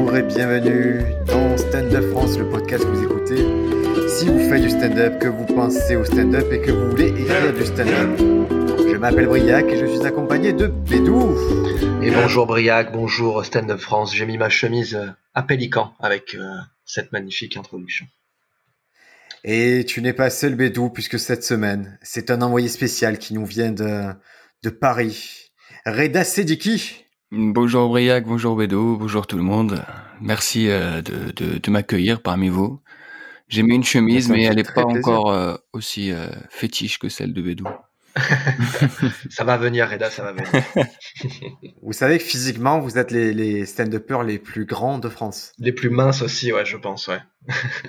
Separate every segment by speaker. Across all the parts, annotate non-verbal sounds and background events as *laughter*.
Speaker 1: Bonjour et bienvenue dans Stand Up France, le podcast que vous écoutez. Si vous faites du stand-up, que vous pensez au stand-up et que vous voulez écrire du stand-up. Je m'appelle Briac et je suis accompagné de Bédou.
Speaker 2: Et bonjour Briac, bonjour Stand Up France. J'ai mis ma chemise euh, à Pélican avec euh, cette magnifique introduction.
Speaker 1: Et tu n'es pas seul Bédou puisque cette semaine, c'est un envoyé spécial qui nous vient de, de Paris. Reda Sediki.
Speaker 3: Bonjour Briac, bonjour Bédou, bonjour tout le monde. Merci euh, de, de, de m'accueillir parmi vous. J'ai mis une chemise, mais elle n'est pas
Speaker 1: plaisir.
Speaker 3: encore euh, aussi euh, fétiche que celle de Bédou. *laughs*
Speaker 2: Ça va venir Reda, ça va venir. *laughs*
Speaker 1: Vous savez que physiquement, vous êtes les, les stand-uppers les plus grands de France.
Speaker 2: Les plus minces aussi, ouais, je pense, ouais.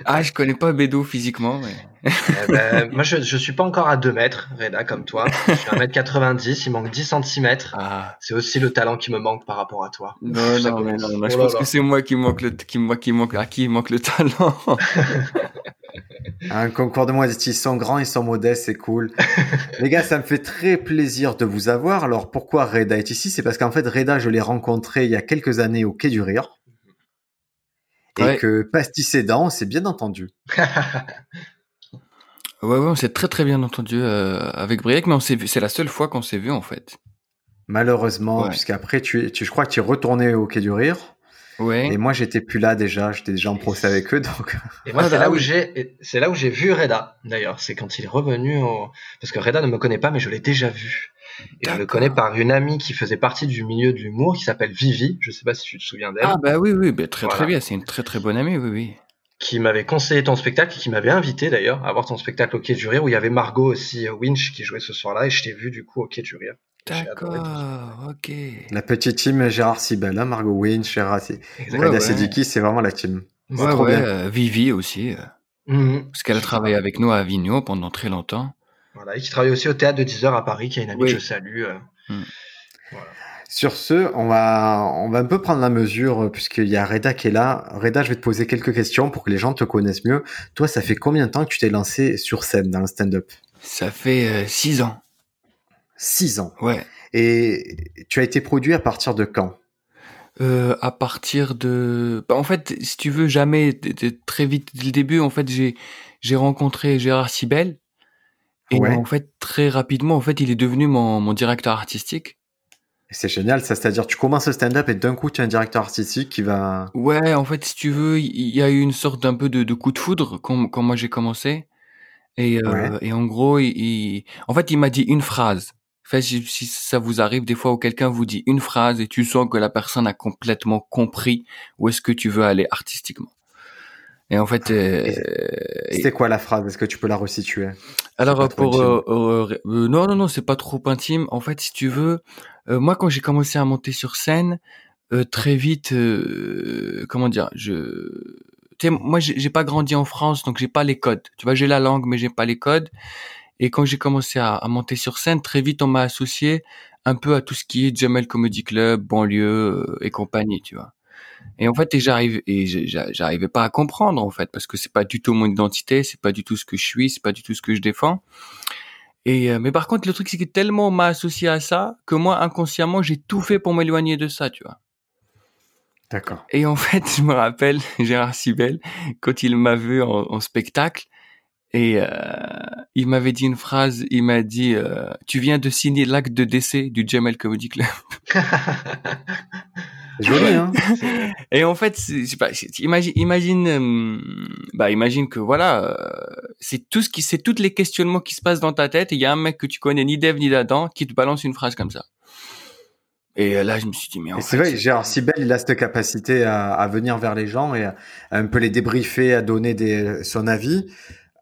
Speaker 3: Ah, je connais pas Bédou physiquement, mais
Speaker 2: Eh ben, *laughs* moi, je, je suis pas encore à 2 mètres, Reda, comme toi. Je suis à 1m90, il manque 10 cm.
Speaker 3: ah
Speaker 2: C'est aussi le talent qui me manque par rapport à toi.
Speaker 3: non non, mais
Speaker 2: commence.
Speaker 3: non, non, je
Speaker 2: Oh
Speaker 3: pense
Speaker 2: là.
Speaker 3: que c'est moi qui manque le qui moi qui manque à qui manque le talent. *laughs*
Speaker 1: Un concours de modestie, ils sont grands, ils sont modestes, c'est cool. Les gars, ça me fait très plaisir de vous avoir. Alors pourquoi Reda est ici? C'est parce qu'en fait, Reda, je l'ai rencontré il y a quelques années au Quai du Rire. Et
Speaker 3: Ouais.
Speaker 1: que Pastis aidant, c'est bien entendu. *laughs*
Speaker 3: Ouais ouais, on s'est très très bien entendu euh, avec Briac, mais on s'est vu, c'est la seule fois qu'on s'est vu en fait.
Speaker 1: Malheureusement,
Speaker 3: Ouais.
Speaker 1: puisqu'après, tu, tu, je crois que tu es retourné au Quai du Rire.
Speaker 3: Ouais.
Speaker 1: Et moi, j'étais plus là déjà. J'étais déjà en procès avec eux. Donc,
Speaker 2: Et moi, c'est
Speaker 3: bah
Speaker 2: là où j'ai, et c'est là où j'ai vu Reda, d'ailleurs. C'est quand il est revenu au, parce que Reda ne me connaît pas, mais je l'ai déjà vu. Et je le connais par une amie qui faisait partie du milieu de l'humour, qui s'appelle Vivi. Je sais pas si tu te souviens d'elle.
Speaker 3: Ah bah oui oui, bah, très très bien, c'est une très très bonne amie, oui oui.
Speaker 2: qui m'avait conseillé ton spectacle, et qui m'avait invité d'ailleurs à voir ton spectacle au Quai du Rire, où il y avait Margot aussi, euh, Winch, qui jouait ce soir-là, et je t'ai vu du coup au Quai du Rire.
Speaker 3: D'accord, ok.
Speaker 1: la petite team Gérard Sibel, hein, Margot Winch, Gérard. Reda
Speaker 3: ouais.
Speaker 1: Sediki, c'est vraiment la team.
Speaker 3: Ouais
Speaker 1: trop
Speaker 3: ouais,
Speaker 1: bien.
Speaker 3: euh, Vivi aussi, euh,
Speaker 2: Mhm.
Speaker 3: parce qu'elle a travaillé avec nous à Avignon pendant très longtemps.
Speaker 2: Voilà, et qui travaille aussi au théâtre de 10 heures à Paris, qui a une amie
Speaker 3: Oui.
Speaker 2: que je salue. euh. Voilà.
Speaker 1: Sur ce, on va, on va un peu prendre la mesure, euh, puisqu'il y a Reda qui est là. Reda, je vais te poser quelques questions pour que les gens te connaissent mieux. Toi, ça fait combien de temps que tu t'es lancé sur scène dans le stand-up?
Speaker 3: Ça fait euh, six ans.
Speaker 1: Six ans.
Speaker 3: Ouais.
Speaker 1: Et tu as été produit à partir de quand?
Speaker 3: Euh, à partir de, bah, en fait, si tu veux, jamais très vite dès le début, en fait, j'ai j'ai rencontré Gérard Sibel et
Speaker 1: Ouais.
Speaker 3: en fait très rapidement, en fait, il est devenu mon, mon directeur artistique.
Speaker 1: C'est génial, ça, c'est-à-dire tu commences le stand-up et d'un coup, tu as un directeur artistique qui va...
Speaker 3: Ouais, en fait, si tu veux, il y a eu une sorte d'un peu de, de coup de foudre quand, quand moi j'ai commencé. Et, euh, et en gros, il, il- en fait, il m'a dit une phrase. En fait, si, si ça vous arrive des fois où quelqu'un vous dit une phrase et tu sens que la personne a complètement compris où est-ce que tu veux aller artistiquement. Et en fait, euh, et-
Speaker 1: C'était quoi la phrase? Est-ce que tu peux la resituer?
Speaker 3: Alors euh, pour euh, euh, euh, non non non c'est pas trop intime. En fait si tu veux euh, moi quand j'ai commencé à monter sur scène euh, très vite euh, comment dire je tu sais moi j'ai pas grandi en France donc j'ai pas les codes. Tu vois j'ai la langue mais j'ai pas les codes et quand j'ai commencé à, à monter sur scène très vite on m'a associé un peu à tout ce qui est Jamel Comedy Club banlieue euh, et compagnie tu vois et en fait, et j'arrive et j'arrivais pas à comprendre en fait parce que c'est pas du tout mon identité, c'est pas du tout ce que je suis, c'est pas du tout ce que je défends. Et euh, mais par contre, le truc c'est que tellement on m'a associé à ça que moi inconsciemment j'ai tout fait pour m'éloigner de ça, tu vois.
Speaker 1: D'accord.
Speaker 3: Et en *laughs* fait, je me rappelle *laughs* Gérard Sibel quand il m'a vu en, en spectacle et euh, il m'avait dit une phrase, il m'a dit euh, tu viens de signer l'acte de décès du Jamel Comedy Club. *laughs*
Speaker 1: Joli, hein *laughs*
Speaker 3: Et en fait, pas, imagine, imagine, euh, bah imagine que voilà, euh, c'est tout ce qui, c'est tous les questionnements qui se passent dans ta tête. Et il y a un mec que tu connais ni d'Ève ni d'Adam qui te balance une phrase comme ça. Et euh, là, je me suis dit mais en fait,
Speaker 1: c'est vrai, Gérard Sibel, il a cette capacité à, à venir vers les gens et à, à un peu les débriefer, à donner des, son avis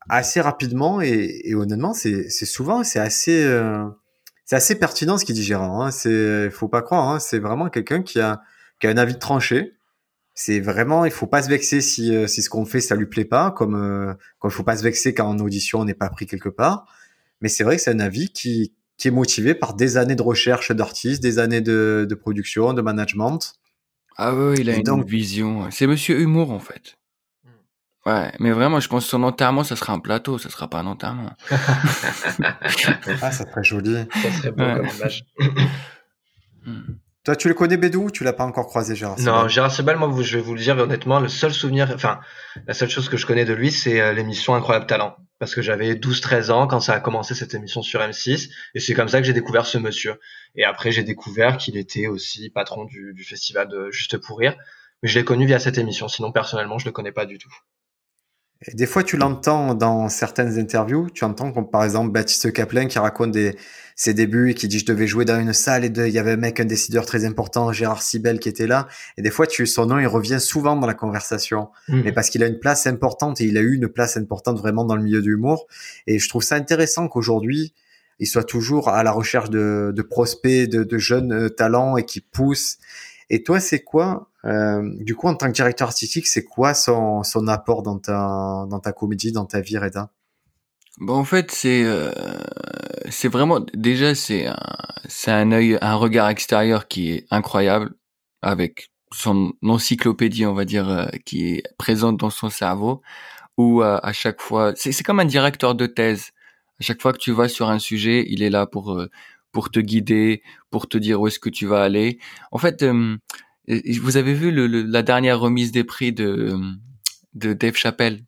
Speaker 1: assez rapidement et, et honnêtement, c'est souvent, c'est assez, euh, c'est assez pertinent ce qu'il dit Gérard. Hein. C'est, faut pas croire, hein. c'est vraiment quelqu'un qui a, qui a un avis tranché. C'est vraiment, il faut pas se vexer si, euh, si ce qu'on fait ça lui plaît pas, comme euh, comme il faut pas se vexer quand en audition on n'est pas pris quelque part. Mais c'est vrai que c'est un avis qui qui est motivé par des années de recherche d'artistes, des années de, de production, de management.
Speaker 3: ah ouais, il a
Speaker 1: Et
Speaker 3: une
Speaker 1: donc-
Speaker 3: vision. C'est Monsieur Humour en fait. Ouais, mais vraiment, je pense que son enterrement, ça sera un plateau, ça sera pas un enterrement. *laughs*
Speaker 1: Ah, ça serait joli.
Speaker 2: Ça serait beau
Speaker 3: Ouais.
Speaker 2: comme image.
Speaker 3: Hmm.
Speaker 1: Toi, tu le connais, Bédou, tu l'as pas encore croisé, Gérard
Speaker 2: Non, Gérard Sebal, moi, je vais vous le dire honnêtement, le seul souvenir, enfin, la seule chose que je connais de lui, c'est euh, l'émission Incroyable Talent. Parce que j'avais 12-13 ans quand ça a commencé cette émission sur M6, et c'est comme ça que j'ai découvert ce monsieur. Et après, j'ai découvert qu'il était aussi patron du, du festival de Juste pour Rire. Mais je l'ai connu via cette émission, sinon personnellement, je le connais pas du tout.
Speaker 1: Et des fois, tu l'entends dans certaines interviews. Tu entends comme par exemple Baptiste Caplin qui raconte des, ses débuts et qui dit je devais jouer dans une salle et il y avait un mec, un décideur très important, Gérard Sibel, qui était là. Et des fois, tu, son nom, il revient souvent dans la conversation. Mmh. Mais parce qu'il a une place importante et il a eu une place importante vraiment dans le milieu de l'humour. Et je trouve ça intéressant qu'aujourd'hui, il soit toujours à la recherche de, de prospects, de, de jeunes euh, talents et qui poussent. Et toi, c'est quoi euh, du coup, en tant que directeur artistique, c'est quoi son, son apport dans ta, dans ta comédie, dans ta vie, Reda?
Speaker 3: Bon, en fait, c'est euh, c'est vraiment déjà c'est un, c'est un œil, un regard extérieur qui est incroyable avec son encyclopédie, on va dire, euh, qui est présente dans son cerveau, où euh, à chaque fois, c'est c'est comme un directeur de thèse. À chaque fois que tu vas sur un sujet, il est là pour euh, pour te guider, pour te dire où est-ce que tu vas aller. En fait, vous avez vu le, la dernière remise des prix de, de Dave Chappelle?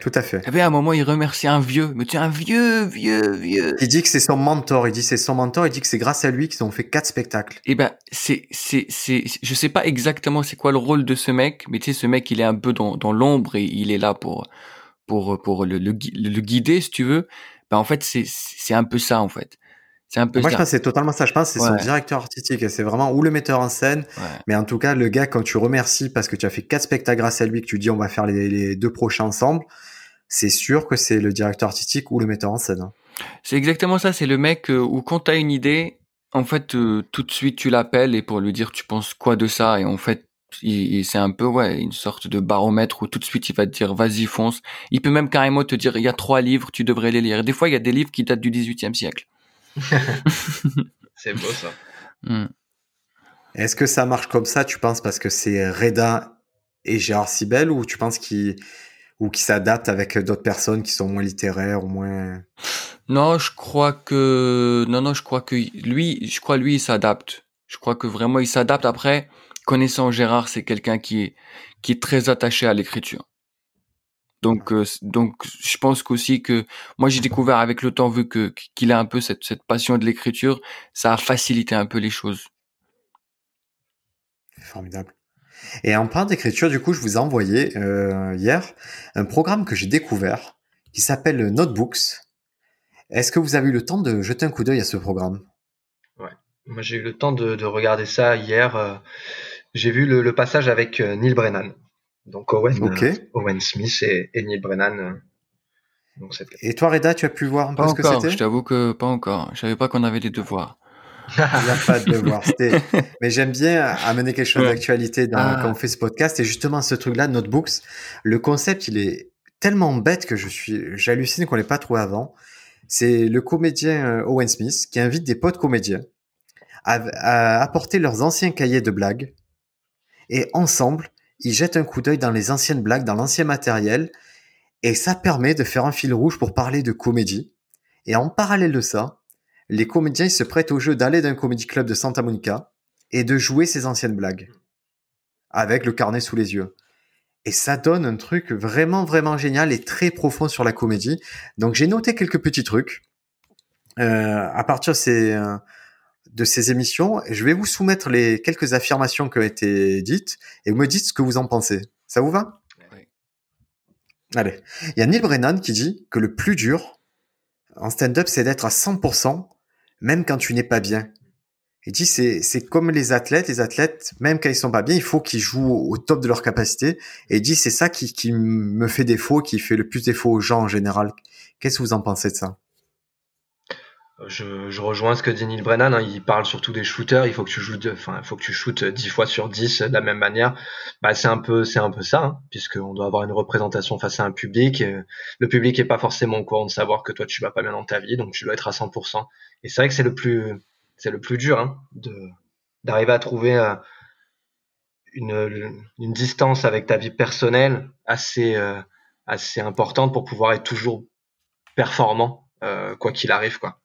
Speaker 1: Tout à fait.
Speaker 3: Il y avait un moment, il remercie un vieux, mais tu es un vieux, vieux, vieux.
Speaker 1: Il dit que c'est son mentor. Il dit c'est son mentor. Il dit que c'est grâce à lui qu'ils ont fait quatre spectacles.
Speaker 3: Eh ben, c'est, c'est, c'est, je sais pas exactement c'est quoi le rôle de ce mec, mais tu sais, ce mec, il est un peu dans, dans l'ombre et il est là pour, pour, pour le, le, le guider, si tu veux. Ben, en fait, c'est, c'est un peu ça, en fait. C'est un peu
Speaker 1: Moi,
Speaker 3: ça.
Speaker 1: je pense que c'est totalement ça. Je pense que c'est son
Speaker 3: Ouais.
Speaker 1: directeur artistique. C'est vraiment ou le metteur en scène.
Speaker 3: Ouais.
Speaker 1: Mais en tout cas, le gars, quand tu remercies parce que tu as fait quatre spectacles grâce à lui, que tu dis on va faire les, les deux prochains ensemble, c'est sûr que c'est le directeur artistique ou le metteur en scène. hein.
Speaker 3: C'est exactement ça. C'est le mec euh, où quand t'as une idée, en fait, euh, tout de suite tu l'appelles et pour lui dire tu penses quoi de ça? Et en fait, c'est un peu ouais une sorte de baromètre où tout de suite il va te dire vas-y fonce. Il peut même carrément te dire il y a trois livres, tu devrais les lire. Des fois il y a des livres qui datent du 18e siècle. *laughs*
Speaker 2: C'est beau ça.
Speaker 3: Hmm.
Speaker 1: Est-ce que ça marche comme ça, tu penses, parce que c'est Reda et Gérard Sibel, ou tu penses qu'il ou qu'il s'adapte avec d'autres personnes qui sont moins littéraires ou moins... *laughs*
Speaker 3: Non, je crois que non non, je crois que lui, je crois lui il s'adapte. Je crois que vraiment il s'adapte. Après, connaissant Gérard, c'est quelqu'un qui est qui est très attaché à l'écriture. Donc euh, donc je pense qu'aussi que moi j'ai découvert avec le temps vu que qu'il a un peu cette cette passion de l'écriture, ça a facilité un peu les choses.
Speaker 1: Formidable. Et en parlant d'écriture, du coup, je vous ai envoyé euh, hier un programme que j'ai découvert qui s'appelle Notebooks. Est-ce que vous avez eu le temps de jeter un coup d'œil à ce programme?
Speaker 2: Moi, j'ai eu le temps de, de regarder ça hier. euh, j'ai vu le, le passage avec euh, Neil Brennan. Donc Owen, euh, Owen Smith et, et Neil Brennan. euh, donc c'était.
Speaker 1: Et toi, Reda, tu as pu voir un peu
Speaker 3: Pas
Speaker 1: ce que
Speaker 3: encore, je
Speaker 1: c'était
Speaker 3: t'avoue que pas encore. Je savais pas qu'on avait des devoirs.
Speaker 1: Il n'y a pas de devoir. *laughs* C'était- Mais j'aime bien amener quelque chose
Speaker 3: Ouais.
Speaker 1: d'actualité dans-
Speaker 3: Ah.
Speaker 1: quand on fait ce podcast. Et justement, ce truc-là, Notebooks, le concept, il est tellement bête que je suis, j'hallucine qu'on l'ait pas trouvé avant. C'est le comédien euh, Owen Smith qui invite des potes comédiens à, à apporter leurs anciens cahiers de blagues et ensemble, ils jettent un coup d'œil dans les anciennes blagues, dans l'ancien matériel et ça permet de faire un fil rouge pour parler de comédie. Et en parallèle de ça, les comédiens se prêtent au jeu d'aller d'un comédie club de Santa Monica et de jouer ces anciennes blagues avec le carnet sous les yeux. Et ça donne un truc vraiment, vraiment génial et très profond sur la comédie. Donc j'ai noté quelques petits trucs euh, à partir de ces, euh, de ces émissions. Je vais vous soumettre les quelques affirmations qui ont été dites et vous me dites ce que vous en pensez. Ça vous va?
Speaker 3: Oui.
Speaker 1: Allez. Il y a Neil Brennan qui dit que le plus dur en stand-up, c'est d'être à 100%, même quand tu n'es pas bien. Il dit c'est c'est comme les athlètes, les athlètes même quand ils sont pas bien, il faut qu'ils jouent au top de leur capacité. Et il dit c'est ça qui qui me fait défaut, qui fait le plus défaut aux gens en général. Qu'est-ce que vous en pensez de ça?
Speaker 2: Je, je rejoins ce que dit Neil Brennan. hein, il parle surtout des shooters. Il faut que tu joues, enfin, il faut que tu shootes 10 fois sur 10 de la même manière. Bah, c'est un peu, c'est un peu ça, hein, puisqu'on doit avoir une représentation face à un public. euh, le public est pas forcément au courant de savoir que toi tu vas pas bien dans ta vie, donc tu dois être à 100%. Et c'est vrai que c'est le plus, c'est le plus dur, hein, de d'arriver à trouver euh, une, une distance avec ta vie personnelle assez, euh, assez importante pour pouvoir être toujours performant, euh, quoi qu'il arrive, quoi.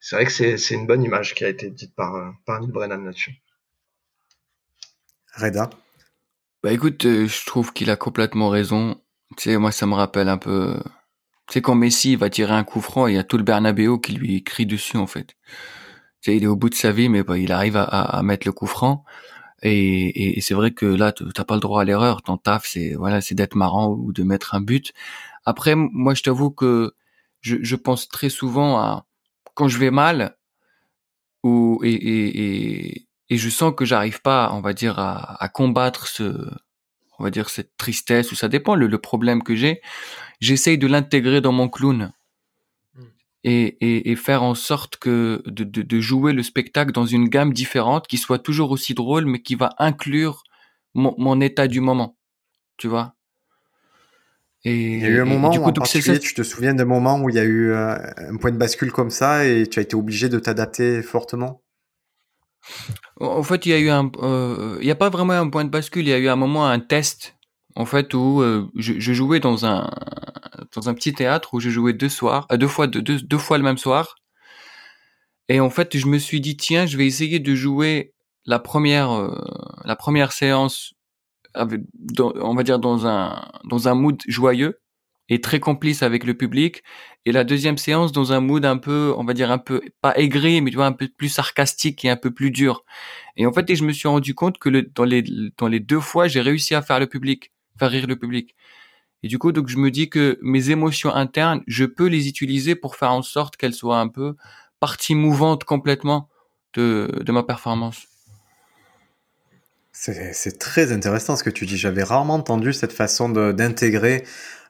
Speaker 2: C'est vrai que c'est une bonne image qui a été dite par, euh, par Neil Brennan là-dessus.
Speaker 1: Reda?
Speaker 3: Bah écoute, euh, je trouve qu'il a complètement raison. Tu sais, moi ça me rappelle un peu... Tu sais, quand Messi va tirer un coup franc, il y a tout le Bernabéu qui lui crie dessus en fait. Tu sais, il est au bout de sa vie, mais bah, il arrive à, à, mettre le coup franc. Et, et, c'est vrai que là, t'as pas le droit à l'erreur. Ton taf, c'est voilà, c'est d'être marrant ou de mettre un but. Après, moi, je t'avoue que je, je, pense très souvent à quand je vais mal ou et, et, et je sens que j'arrive pas, on va dire, à, à, combattre ce, on va dire cette tristesse ou ça dépend le, le problème que j'ai. J'essaye de l'intégrer dans mon clown hmm. et, et, et, faire en sorte que de, de, de, jouer le spectacle dans une gamme différente, qui soit toujours aussi drôle, mais qui va inclure mon, mon état du moment. Tu vois?
Speaker 1: Et, il y a eu un moment où, en particulier, tu te souviens d'un moment où il y a eu euh, un point de bascule comme ça et tu as été obligé de t'adapter fortement?
Speaker 3: En fait, il y a eu un, euh, il a pas vraiment un point de bascule. Il y a eu un moment, un test, en fait, où euh, je, je, jouais dans un dans un petit théâtre où je jouais deux soirs, deux fois deux, deux fois le même soir. Et en fait, je me suis dit tiens, je vais essayer de jouer la première la première séance on va dire dans un dans un mood joyeux et très complice avec le public. Et la deuxième séance dans un mood un peu on va dire un peu pas aigri mais tu vois un peu plus sarcastique et un peu plus dur. Et en fait je me suis rendu compte que dans les dans les deux fois j'ai réussi à faire le public faire rire le public. Et du coup donc je me dis que mes émotions internes je peux les utiliser pour faire en sorte qu'elles soient un peu partie mouvante complètement de de ma performance
Speaker 1: c'est très intéressant ce que tu dis. J'avais rarement entendu cette façon d'intégrer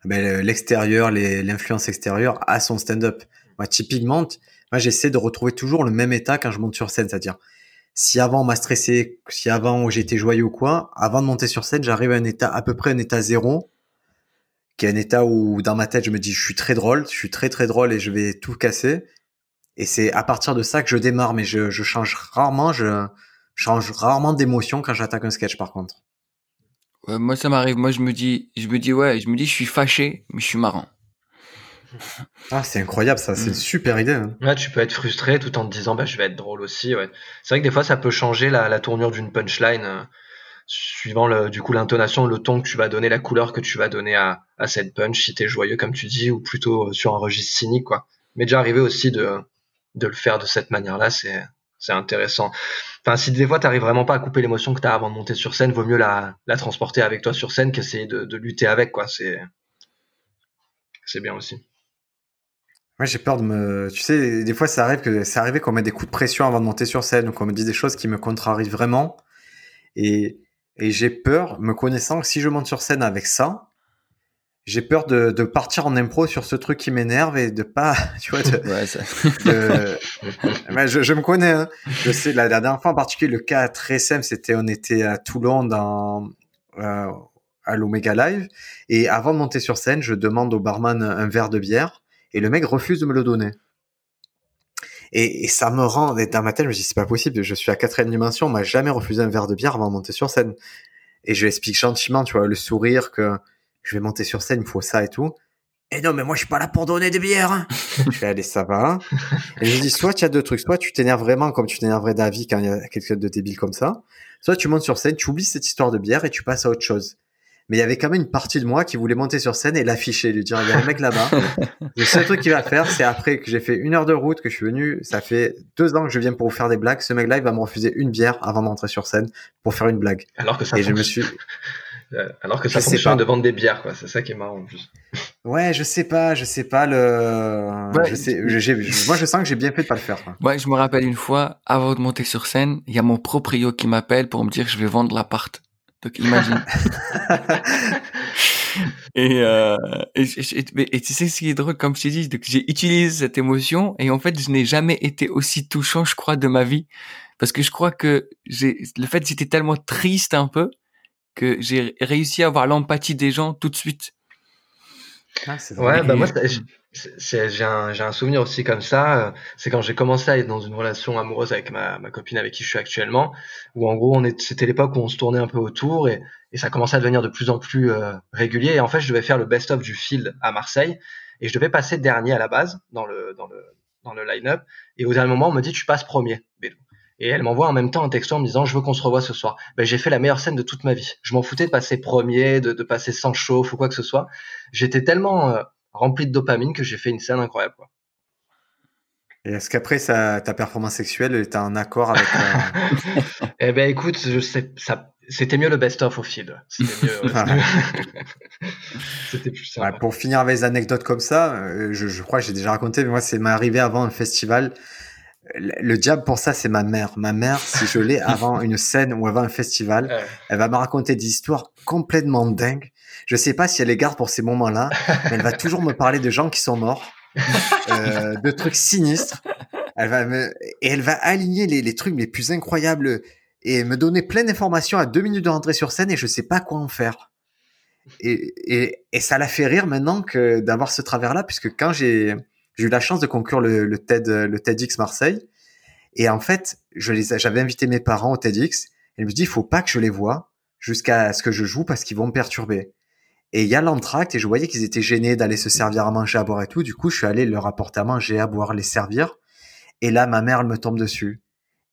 Speaker 1: ben, l'extérieur, l'influence extérieure à son stand-up. Moi, typiquement, moi, j'essaie de retrouver toujours le même état quand je monte sur scène. C'est-à-dire, si avant on m'a stressé, si avant j'étais joyeux ou quoi, avant de monter sur scène, j'arrive à un état, à peu près un état zéro, qui est un état où dans ma tête, je me dis, je suis très drôle, je suis très très drôle et je vais tout casser. Et c'est à partir de ça que je démarre, mais je, change rarement, change rarement d'émotion quand j'attaque un sketch par contre.
Speaker 3: moi ça m'arrive, moi je me dis, je me dis ouais, je me dis je suis fâché, mais je suis marrant. *laughs*
Speaker 1: Ah, c'est incroyable ça, c'est une mm. super idée. Hein.
Speaker 2: Ouais, tu peux être frustré tout en te disant bah je vais être drôle aussi. Ouais. C'est vrai que des fois ça peut changer la, la tournure d'une punchline euh, suivant le, du coup l'intonation, le ton que tu vas donner, la couleur que tu vas donner à, à cette punch si t'es joyeux comme tu dis ou plutôt sur un registre cynique quoi. Mais déjà arrivé aussi de de le faire de cette manière-là, c'est c'est intéressant. Enfin, si des fois tu vraiment pas à couper l'émotion que tu as avant de monter sur scène, vaut mieux la, transporter avec toi sur scène qu'essayer de, de lutter avec, quoi. C'est, c'est bien aussi.
Speaker 1: Moi, j'ai peur de me. Tu sais, des fois, ça arrive que ça arrivé qu'on mette des coups de pression avant de monter sur scène ou qu'on me dise des choses qui me contrarient vraiment. Et, et j'ai peur, me connaissant, que si je monte sur scène avec ça, j'ai peur de, de, partir en impro sur ce truc qui m'énerve et de pas, *laughs* tu vois, de, ouais, ça... je, je, me connais, hein. je sais, la, dernière fois en particulier, le cas très simple, c'était, on était à Toulon dans, euh, à l'Omega Live, et avant de monter sur scène, je demande au barman un verre de bière, et le mec refuse de me le donner. Et, et ça me rend, dans ma tête, je me dis, c'est pas possible, je suis à quatrième dimension, on m'a jamais refusé un verre de bière avant de monter sur scène. Et je lui explique gentiment, tu vois, le sourire que, je vais monter sur scène, il faut ça et tout. Et non, mais moi, je suis pas là pour donner des bières. Hein. je vais aller, ça va. Et je dis, soit tu as deux trucs, soit tu t'énerves vraiment comme tu t'énerverais David quand il y a quelqu'un de débile comme ça, soit tu montes sur scène, tu oublies cette histoire de bière et tu passes à autre chose. Mais il y avait quand même une partie de moi qui voulait monter sur scène et l'afficher, lui dire, il y a un mec là-bas. le seul truc qu'il va faire, c'est après que j'ai fait une heure de route, que je suis venu, ça fait deux ans que je viens pour vous faire des blagues. Ce mec-là, il va me refuser une bière avant d'entrer sur scène pour faire une blague.
Speaker 2: Alors que ça
Speaker 1: et je me suis,
Speaker 2: alors que ça je fonctionne de vendre des bières, quoi. C'est ça qui est marrant en plus.
Speaker 1: Ouais, je sais pas, je sais pas le. je sais, moi, je sens que j'ai bien fait de pas le faire. Quoi.
Speaker 3: Ouais, je me rappelle une fois, avant de monter sur scène, il y a mon proprio qui m'appelle pour me dire que je vais vendre l'appart. Donc imagine. *laughs* et, euh, et, et, tu sais ce qui est drôle, comme je t'ai dit, j'ai utilisé cette émotion et en fait, je n'ai jamais été aussi touchant, je crois, de ma vie. Parce que je crois que j'ai, le fait j'étais tellement triste un peu que j'ai réussi à avoir l'empathie des gens tout de suite.
Speaker 2: Ah, ouais, bah moi, j'ai un, un, souvenir aussi comme ça. C'est quand j'ai commencé à être dans une relation amoureuse avec ma, ma, copine avec qui je suis actuellement, où en gros, on c'était l'époque où on se tournait un peu autour et, et, ça commençait à devenir de plus en plus euh, régulier. Et en fait, je devais faire le best-of du field à Marseille et je devais passer dernier à la base dans le, dans le, dans le line-up. Et au dernier moment, on me dit, tu passes premier, Et elle m'envoie en même temps un texto en me disant je veux qu'on se revoie ce soir. Ben, j'ai fait la meilleure scène de toute ma vie. Je m'en foutais de passer premier, de, de, passer sans chauffe ou quoi que ce soit. J'étais tellement euh, rempli de dopamine que j'ai fait une scène incroyable. Quoi.
Speaker 1: Et est-ce qu'après ta performance sexuelle était en accord avec
Speaker 2: euh... *laughs* Eh ben écoute, je sais, ça, c'était mieux le best-of au feed. C'était mieux. *laughs*
Speaker 1: c'était plus simple. pour finir avec des anecdotes comme ça, euh, je, je crois que j'ai déjà raconté, mais moi c'est m'est arrivé avant un festival le diable pour ça, c'est ma mère. Ma mère, si je l'ai *laughs* avant une scène ou avant un festival, elle va me raconter des histoires complètement dingues. Je sais pas si elle les garde pour ces moments-là, mais elle va *laughs* toujours me parler de gens qui sont morts, euh, de trucs sinistres. Elle va me... et elle va aligner les, les trucs les plus incroyables et me donner plein d'informations à deux minutes de rentrer sur scène et je sais pas quoi en faire. Et, et, et ça la fait rire maintenant que d'avoir ce travers-là, puisque quand j'ai j'ai eu la chance de conclure le, TED, le TEDx Marseille. Et en fait, je les, j'avais invité mes parents au TEDx. Et je me dit, il faut pas que je les vois jusqu'à ce que je joue parce qu'ils vont me perturber. Et il y a l'entracte et je voyais qu'ils étaient gênés d'aller se servir à manger, à boire et tout. Du coup, je suis allé leur apporter à manger, à boire, les servir. Et là, ma mère, elle me tombe dessus.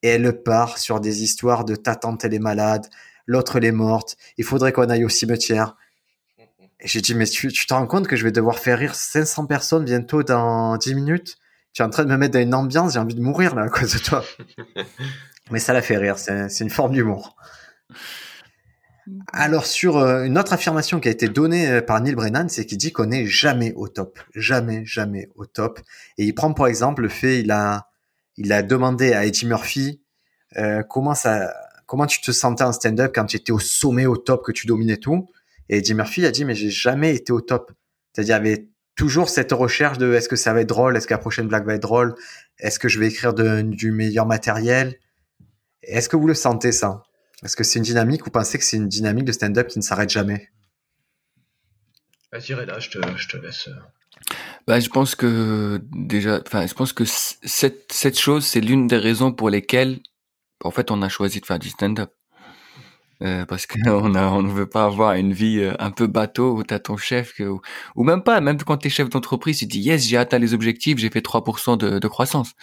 Speaker 1: Et elle part sur des histoires de ta tante, elle est malade, l'autre, elle est morte, il faudrait qu'on aille au cimetière. J'ai dit, mais tu, tu te rends compte que je vais devoir faire rire 500 personnes bientôt dans 10 minutes? Tu es en train de me mettre dans une ambiance, j'ai envie de mourir là à cause de toi. *laughs* mais ça la fait rire, c'est une forme d'humour. Alors sur euh, une autre affirmation qui a été donnée euh, par Neil Brennan, c'est qu'il dit qu'on n'est jamais au top, jamais, jamais au top. Et il prend pour exemple le fait, il a, il a demandé à Eddie Murphy euh, comment ça, comment tu te sentais en stand-up quand tu étais au sommet, au top, que tu dominais tout? Et Eddie Murphy a dit, mais j'ai jamais été au top. C'est-à-dire, il y avait toujours cette recherche de est-ce que ça va être drôle, est-ce que la prochaine blague va être drôle, est-ce que je vais écrire de, du meilleur matériel? Est-ce que vous le sentez ça? Est-ce que c'est une dynamique? Ou pensez que c'est une dynamique de stand-up qui ne s'arrête jamais?
Speaker 2: Vas-y Reda, je te, je te laisse. Euh.
Speaker 3: Bah, je pense que déjà, enfin, je pense que cette, cette chose, c'est l'une des raisons pour lesquelles, en fait, on a choisi de faire du stand-up. Euh, parce qu'on *laughs* on ne veut pas avoir une vie euh, un peu bateau où t'as ton chef ou, même pas, même quand t'es chef d'entreprise, tu dis yes, j'ai atteint les objectifs, j'ai fait 3% de, de croissance.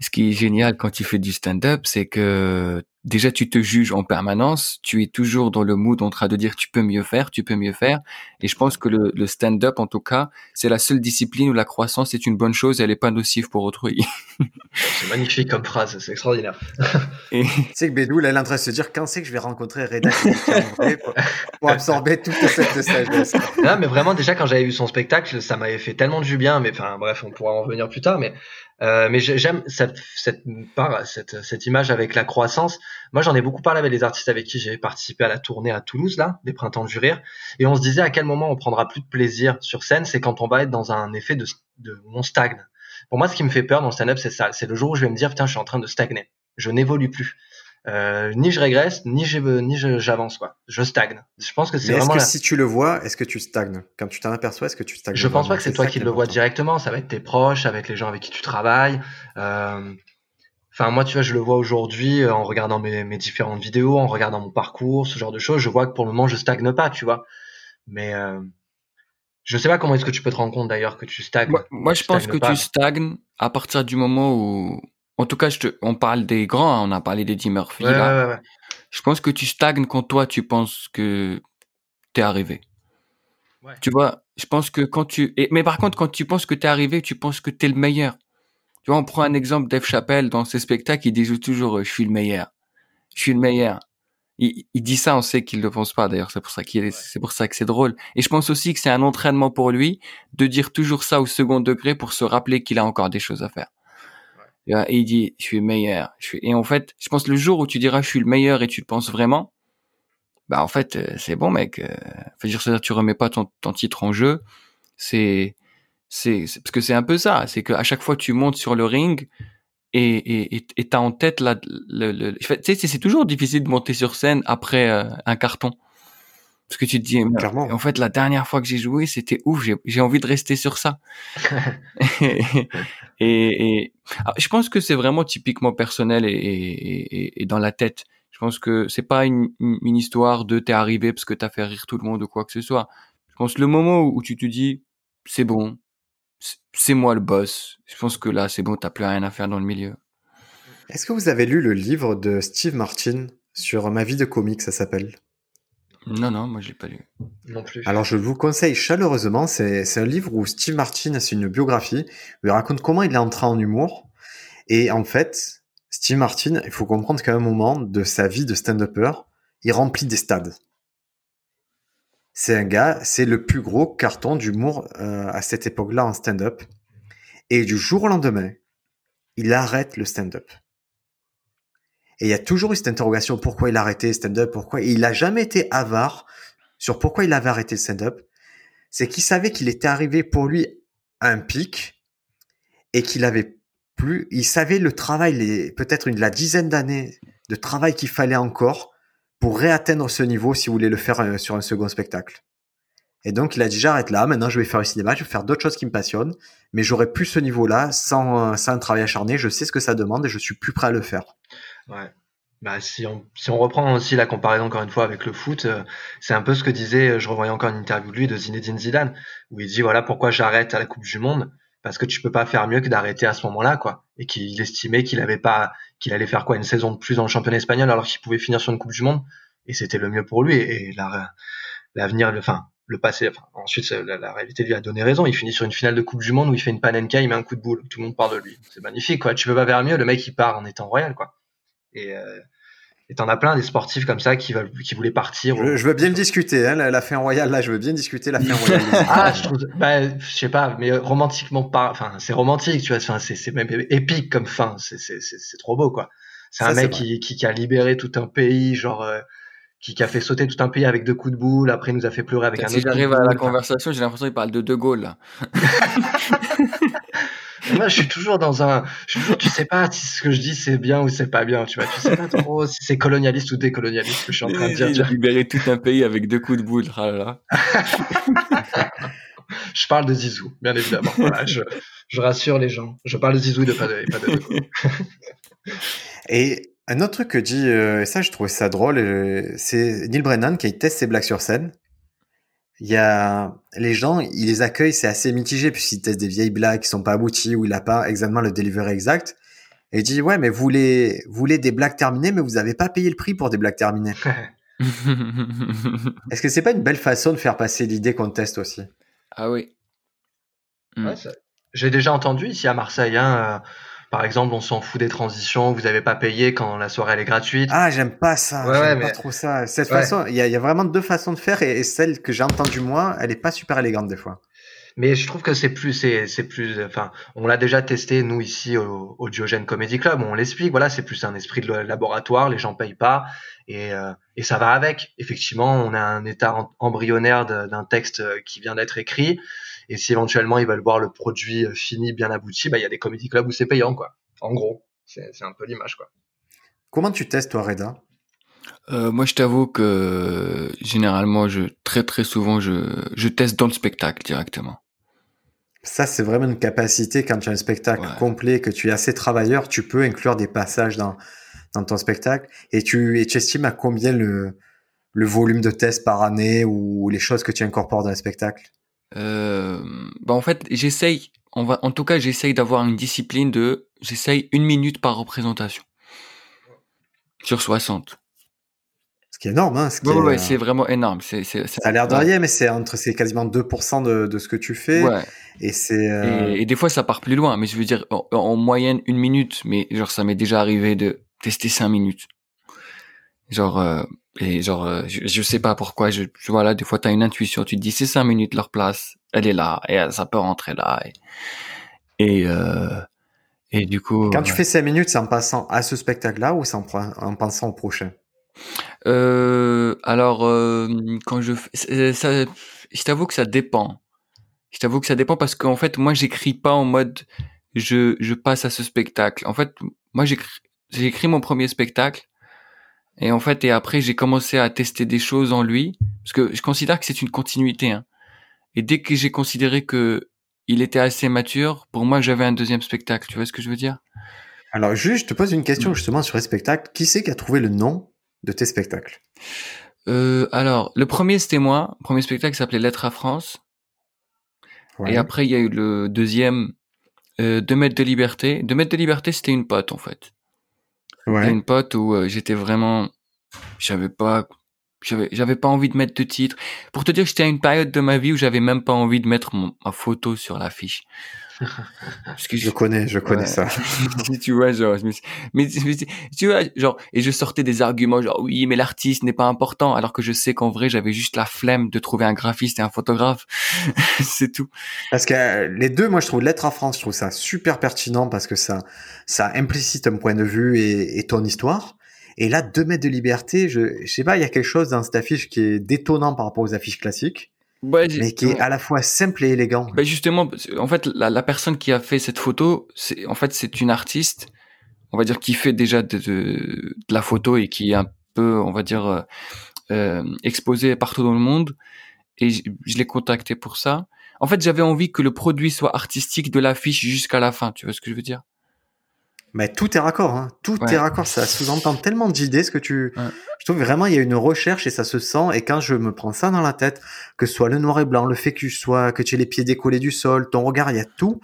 Speaker 3: Ce qui est génial quand tu fais du stand-up, c'est que déjà tu te juges en permanence, tu es toujours dans le mood en train de dire tu peux mieux faire, tu peux mieux faire. Et je pense que le, le stand-up, en tout cas, c'est la seule discipline où la croissance est une bonne chose et elle est pas nocive pour autrui. *laughs*
Speaker 2: c'est magnifique comme phrase, c'est extraordinaire. *laughs*
Speaker 1: et... Tu sais que Bédou, là, elle est en train de se dire quand c'est que je vais rencontrer Reda pour, pour absorber toute cette sagesse?
Speaker 2: Non, mais vraiment, déjà, quand j'avais vu son spectacle, ça m'avait fait tellement du bien, mais enfin, bref, on pourra en revenir plus tard, mais euh, mais j'aime cette, cette, cette, cette, image avec la croissance. Moi, j'en ai beaucoup parlé avec les artistes avec qui j'ai participé à la tournée à Toulouse, là, des Printemps du Rire. Et on se disait à quel moment on prendra plus de plaisir sur scène, c'est quand on va être dans un effet de, de où on stagne. Pour moi, ce qui me fait peur dans le stand-up, c'est ça. C'est le jour où je vais me dire, putain, je suis en train de stagner. Je n'évolue plus. Euh, ni je régresse, ni ni j'avance quoi. Je stagne. Je pense que c'est vraiment.
Speaker 1: Est-ce que si tu le vois, est-ce que tu stagnes? Quand tu t'en aperçois, est-ce que tu stagnes
Speaker 2: Je pense pas que c'est toi qui le vois directement. Ça va être tes proches, avec les gens avec qui tu travailles. Euh... Enfin, moi, tu vois, je le vois aujourd'hui euh, en regardant mes, mes, différentes vidéos, en regardant mon parcours, ce genre de choses. Je vois que pour le moment, je stagne pas, tu vois. Mais euh... je sais pas comment est-ce que tu peux te rendre compte d'ailleurs que tu stagnes.
Speaker 3: Moi, je pense que tu stagnes à partir du moment où en tout cas, je te, on parle des grands, hein, on a parlé d'Eddie Murphy. là. Je pense que tu stagnes quand toi, tu penses que t'es arrivé. Tu vois, je pense que quand tu... mais par contre, quand tu penses que t'es arrivé, tu penses que t'es le meilleur. Tu vois, on prend un exemple d'Eve Chappelle dans ses spectacles, il dit toujours euh, « je suis le meilleur ». Je suis le meilleur. Il, dit ça, on sait qu'il ne le pense pas d'ailleurs, c'est pour ça qu'il c'est pour ça que c'est drôle. Et je pense aussi que c'est un entraînement pour lui de dire toujours ça au second degré pour se rappeler qu'il a encore des choses à faire. Et il dit, je suis le meilleur. Je suis... Et en fait, je pense le jour où tu diras, je suis le meilleur et tu le penses vraiment, bah en fait, euh, c'est bon, mec. Euh, faut dire, ça, tu remets pas ton, ton titre en jeu. C'est, c'est, parce que c'est un peu ça. C'est qu'à chaque fois, tu montes sur le ring et et et t'as en tête là, le, le, tu sais, c'est toujours difficile de monter sur scène après euh, un carton. Parce que tu te dis, en fait, la dernière fois que j'ai joué, c'était ouf, j'ai envie de rester sur ça. *laughs* et, et, ah, je pense que c'est vraiment typiquement personnel et, et, et, dans la tête. Je pense que c'est pas une, une, histoire de t'es arrivé parce que t'as fait rire tout le monde ou quoi que ce soit. Je pense le moment où tu te dis, c'est bon, c'est moi le boss. Je pense que là, c'est bon, t'as plus rien à faire dans le milieu.
Speaker 1: Est-ce que vous avez lu le livre de Steve Martin sur ma vie de comique, ça s'appelle?
Speaker 3: Non, non, moi je l'ai pas lu.
Speaker 2: Non plus.
Speaker 1: Alors je vous conseille chaleureusement, c'est c'est un livre où Steve Martin, c'est une biographie, où il raconte comment il est entré en humour. Et en fait, Steve Martin, il faut comprendre qu'à un moment de sa vie de stand-upper, il remplit des stades. C'est un gars, c'est le plus gros carton d'humour euh, à cette époque-là en stand-up. Et du jour au lendemain, il arrête le stand-up. Et il y a toujours eu cette interrogation pourquoi il a arrêté le stand-up, pourquoi il a jamais été avare sur pourquoi il avait arrêté le stand-up. C'est qu'il savait qu'il était arrivé pour lui à un pic et qu'il avait plus, il savait le travail, peut-être une la dizaine d'années de travail qu'il fallait encore pour réatteindre ce niveau si vous voulez le faire euh, sur un second spectacle. Et donc il a dit j'arrête là, maintenant je vais faire le cinéma, je vais faire d'autres choses qui me passionnent, mais j'aurais plus ce niveau-là sans, euh, un travail acharné, je sais ce que ça demande et je suis plus prêt à le faire.
Speaker 2: Ouais. Bah, si on, reprend aussi la comparaison encore une fois avec le foot, euh, c'est un peu ce que disait, euh, je revoyais encore une interview de lui de Zinedine Zidane, où il dit voilà pourquoi j'arrête à la Coupe du Monde, parce que tu peux pas faire mieux que d'arrêter à ce moment-là, quoi. Et qu'il estimait qu'il avait pas, qu'il allait faire quoi, une saison de plus dans le championnat espagnol alors qu'il pouvait finir sur une Coupe du Monde, et c'était le mieux pour lui. Et la- l'avenir, le, enfin, le passé, enfin, ensuite la, la réalité lui a donné raison. Il finit sur une finale de Coupe du Monde où il fait une panenka, il met un coup de boule, tout le monde parle de lui. C'est magnifique, quoi. Tu peux pas faire mieux. Le mec il part en étant royal, quoi. Et euh, et t'en as plein des sportifs comme ça qui veulent, qui voulaient partir.
Speaker 1: Je, je veux bien le discuter, hein, la, la fin royale, là, je veux bien discuter la fin royale. *laughs*
Speaker 2: Ah, je trouve, bah, je sais pas, mais romantiquement pas, enfin, c'est romantique, tu vois, enfin, c'est, c'est même épique comme fin, c'est, c'est, c'est, c'est trop beau, quoi. C'est un mec qui, qui, qui a libéré tout un pays, genre, euh, qui, qui a fait sauter tout un pays avec deux coups de boule, après il nous a fait pleurer avec un
Speaker 3: Si
Speaker 2: autre de
Speaker 3: j'arrive à la conversation, j'ai l'impression qu'il parle de De Gaulle. Là. *laughs*
Speaker 2: moi, je suis toujours dans un, je suis toujours, tu sais pas si ce que je dis c'est bien ou c'est pas bien, tu vois, tu sais pas trop si c'est colonialiste ou décolonialiste ce que je suis en train de dire. tu
Speaker 3: Il a
Speaker 2: vois.
Speaker 3: libéré tout un pays avec deux coups de boule. Ah là là. *laughs*
Speaker 2: Je parle de Zizou, bien évidemment. Voilà, je, je rassure les gens. Je parle de Zizou et de pas de, et pas de, *laughs*
Speaker 1: Et un autre truc que dit, euh, et ça je trouvais ça drôle, euh, c'est Neil Brennan qui teste ses blagues sur scène. Il y a les gens, il les accueille, c'est assez mitigé puisqu'il teste des vieilles blagues qui sont pas abouties ou il a pas exactement le delivery exact. Et il dit ouais mais vous voulez, vous voulez des blagues terminées mais vous avez pas payé le prix pour des blagues terminées. *laughs* Est-ce que c'est pas une belle façon de faire passer l'idée qu'on teste aussi?
Speaker 3: Ah oui. Mm.
Speaker 2: Ouais, ça- J'ai déjà entendu ici à Marseille, hein, euh, par exemple, on s'en fout des transitions, vous n'avez pas payé quand la soirée elle est gratuite.
Speaker 1: Ah j'aime pas ça,
Speaker 2: Ouais,
Speaker 1: j'aime
Speaker 2: ouais,
Speaker 1: pas
Speaker 2: mais-
Speaker 1: trop ça. Cette
Speaker 2: Ouais.
Speaker 1: façon, il y, a, il y a vraiment deux façons de faire et, et celle que j'ai entendue moi, elle est pas super élégante des fois.
Speaker 2: Mais je trouve que c'est plus, c'est, c'est plus, enfin, on l'a déjà testé nous ici au, au Diogène Comedy Club, on l'explique, voilà, c'est plus un esprit de laboratoire, les gens payent pas et, euh, et ça va avec. Effectivement, on a un état em- embryonnaire de- d'un texte qui vient d'être écrit et si éventuellement ils veulent voir le produit euh, fini, bien abouti, bah il y a des comedy clubs où c'est payant quoi. En gros, c'est, c'est un peu l'image quoi.
Speaker 1: Comment tu testes toi Reda?
Speaker 3: Euh, moi, je t'avoue que généralement, je très très souvent, je, je teste dans le spectacle directement.
Speaker 1: Ça, c'est vraiment une capacité quand tu as un spectacle
Speaker 3: Ouais.
Speaker 1: complet, que tu es assez travailleur, tu peux inclure des passages dans, dans ton spectacle et tu, et tu estimes à combien le, le volume de tests par année ou les choses que tu incorpores dans un spectacle?
Speaker 3: Euh, bah en fait, j'essaye. On va, en tout cas, j'essaye d'avoir une discipline de, j'essaye une minute par représentation sur 60.
Speaker 1: Ce qui est énorme, hein. Ce qui
Speaker 3: Ouais,
Speaker 1: est,
Speaker 3: ouais,
Speaker 1: euh,
Speaker 3: c'est vraiment énorme. C'est, c'est, c'est-
Speaker 1: ça a l'air de rien, mais c'est entre, c'est quasiment 2% de, de ce que tu fais.
Speaker 3: Ouais.
Speaker 1: Et c'est, euh,
Speaker 3: Et, et des fois, ça part plus loin. Mais je veux dire, en, en moyenne, une minute. Mais genre, ça m'est déjà arrivé de tester cinq minutes. Genre, euh, et genre, euh, je, je sais pas pourquoi. Je, je- voilà, des fois, t'as une intuition. Tu te dis, c'est cinq minutes leur place. Elle est là. Et euh, ça peut rentrer là. Et, et, euh, et du coup.
Speaker 1: quand tu fais 5 minutes, c'est en passant à ce spectacle-là ou c'est en, en pensant au prochain?
Speaker 3: Euh, alors, quand je ça, je t'avoue que ça dépend. Je t'avoue que ça dépend parce qu'en fait, moi, j'écris pas en mode je, je passe à ce spectacle. En fait, moi, j'écris, mon premier spectacle et en fait, et après, j'ai commencé à tester des choses en lui parce que je considère que c'est une continuité. Hein. Et dès que j'ai considéré que il était assez mature, pour moi, j'avais un deuxième spectacle. Tu vois ce que je veux dire?
Speaker 1: Alors, juste, je te pose une question
Speaker 3: Mm.
Speaker 1: justement sur les spectacles. Qui c'est qui a trouvé le nom de tes spectacles?
Speaker 3: euh, Alors, le premier, c'était moi. Le premier spectacle s'appelait Lettre à France.
Speaker 1: Ouais.
Speaker 3: Et après, il y a eu le deuxième, euh, Deux mètres de liberté. Deux mètres de liberté, c'était une pote, en fait. Une pote où euh, j'étais vraiment, j'avais pas, j'avais, j'avais pas envie de mettre de titre. Pour te dire, j'étais à une période de ma vie où j'avais même pas envie de mettre ma photo sur l'affiche.
Speaker 1: Parce que je, connais, je connais ça. *laughs*
Speaker 3: tu vois, genre, mais, tu vois, genre, et je sortais des arguments, genre, oui, mais l'artiste n'est pas important, alors que je sais qu'en vrai, j'avais juste la flemme de trouver un graphiste et un photographe. *laughs* c'est tout.
Speaker 1: Parce que euh, les deux, moi, je trouve l'être à France, je trouve ça super pertinent parce que ça, ça implicite un point de vue et, et ton histoire. Et là, deux mètres de liberté, je, je sais pas, il y a quelque chose dans cette affiche qui est détonnant par rapport aux affiches classiques mais qui est à la fois simple et élégant.
Speaker 3: Ben justement, en fait, la, la, personne qui a fait cette photo, c'est en fait c'est une artiste, on va dire qui fait déjà de, de, de, la photo et qui est un peu, on va dire, euh, euh exposée partout dans le monde. Et je, je l'ai contacté pour ça. En fait, j'avais envie que le produit soit artistique de l'affiche jusqu'à la fin. Tu vois ce que je veux dire?
Speaker 1: Mais tout est raccord, hein. tout est raccord. Ça sous-entend tellement d'idées, ce que tu. Je trouve vraiment il y a une recherche et ça se sent. Et quand je me prends ça dans la tête, que ce soit le noir et blanc, le fait que tu sois, que tu aies les pieds décollés du sol, ton regard, il y a tout.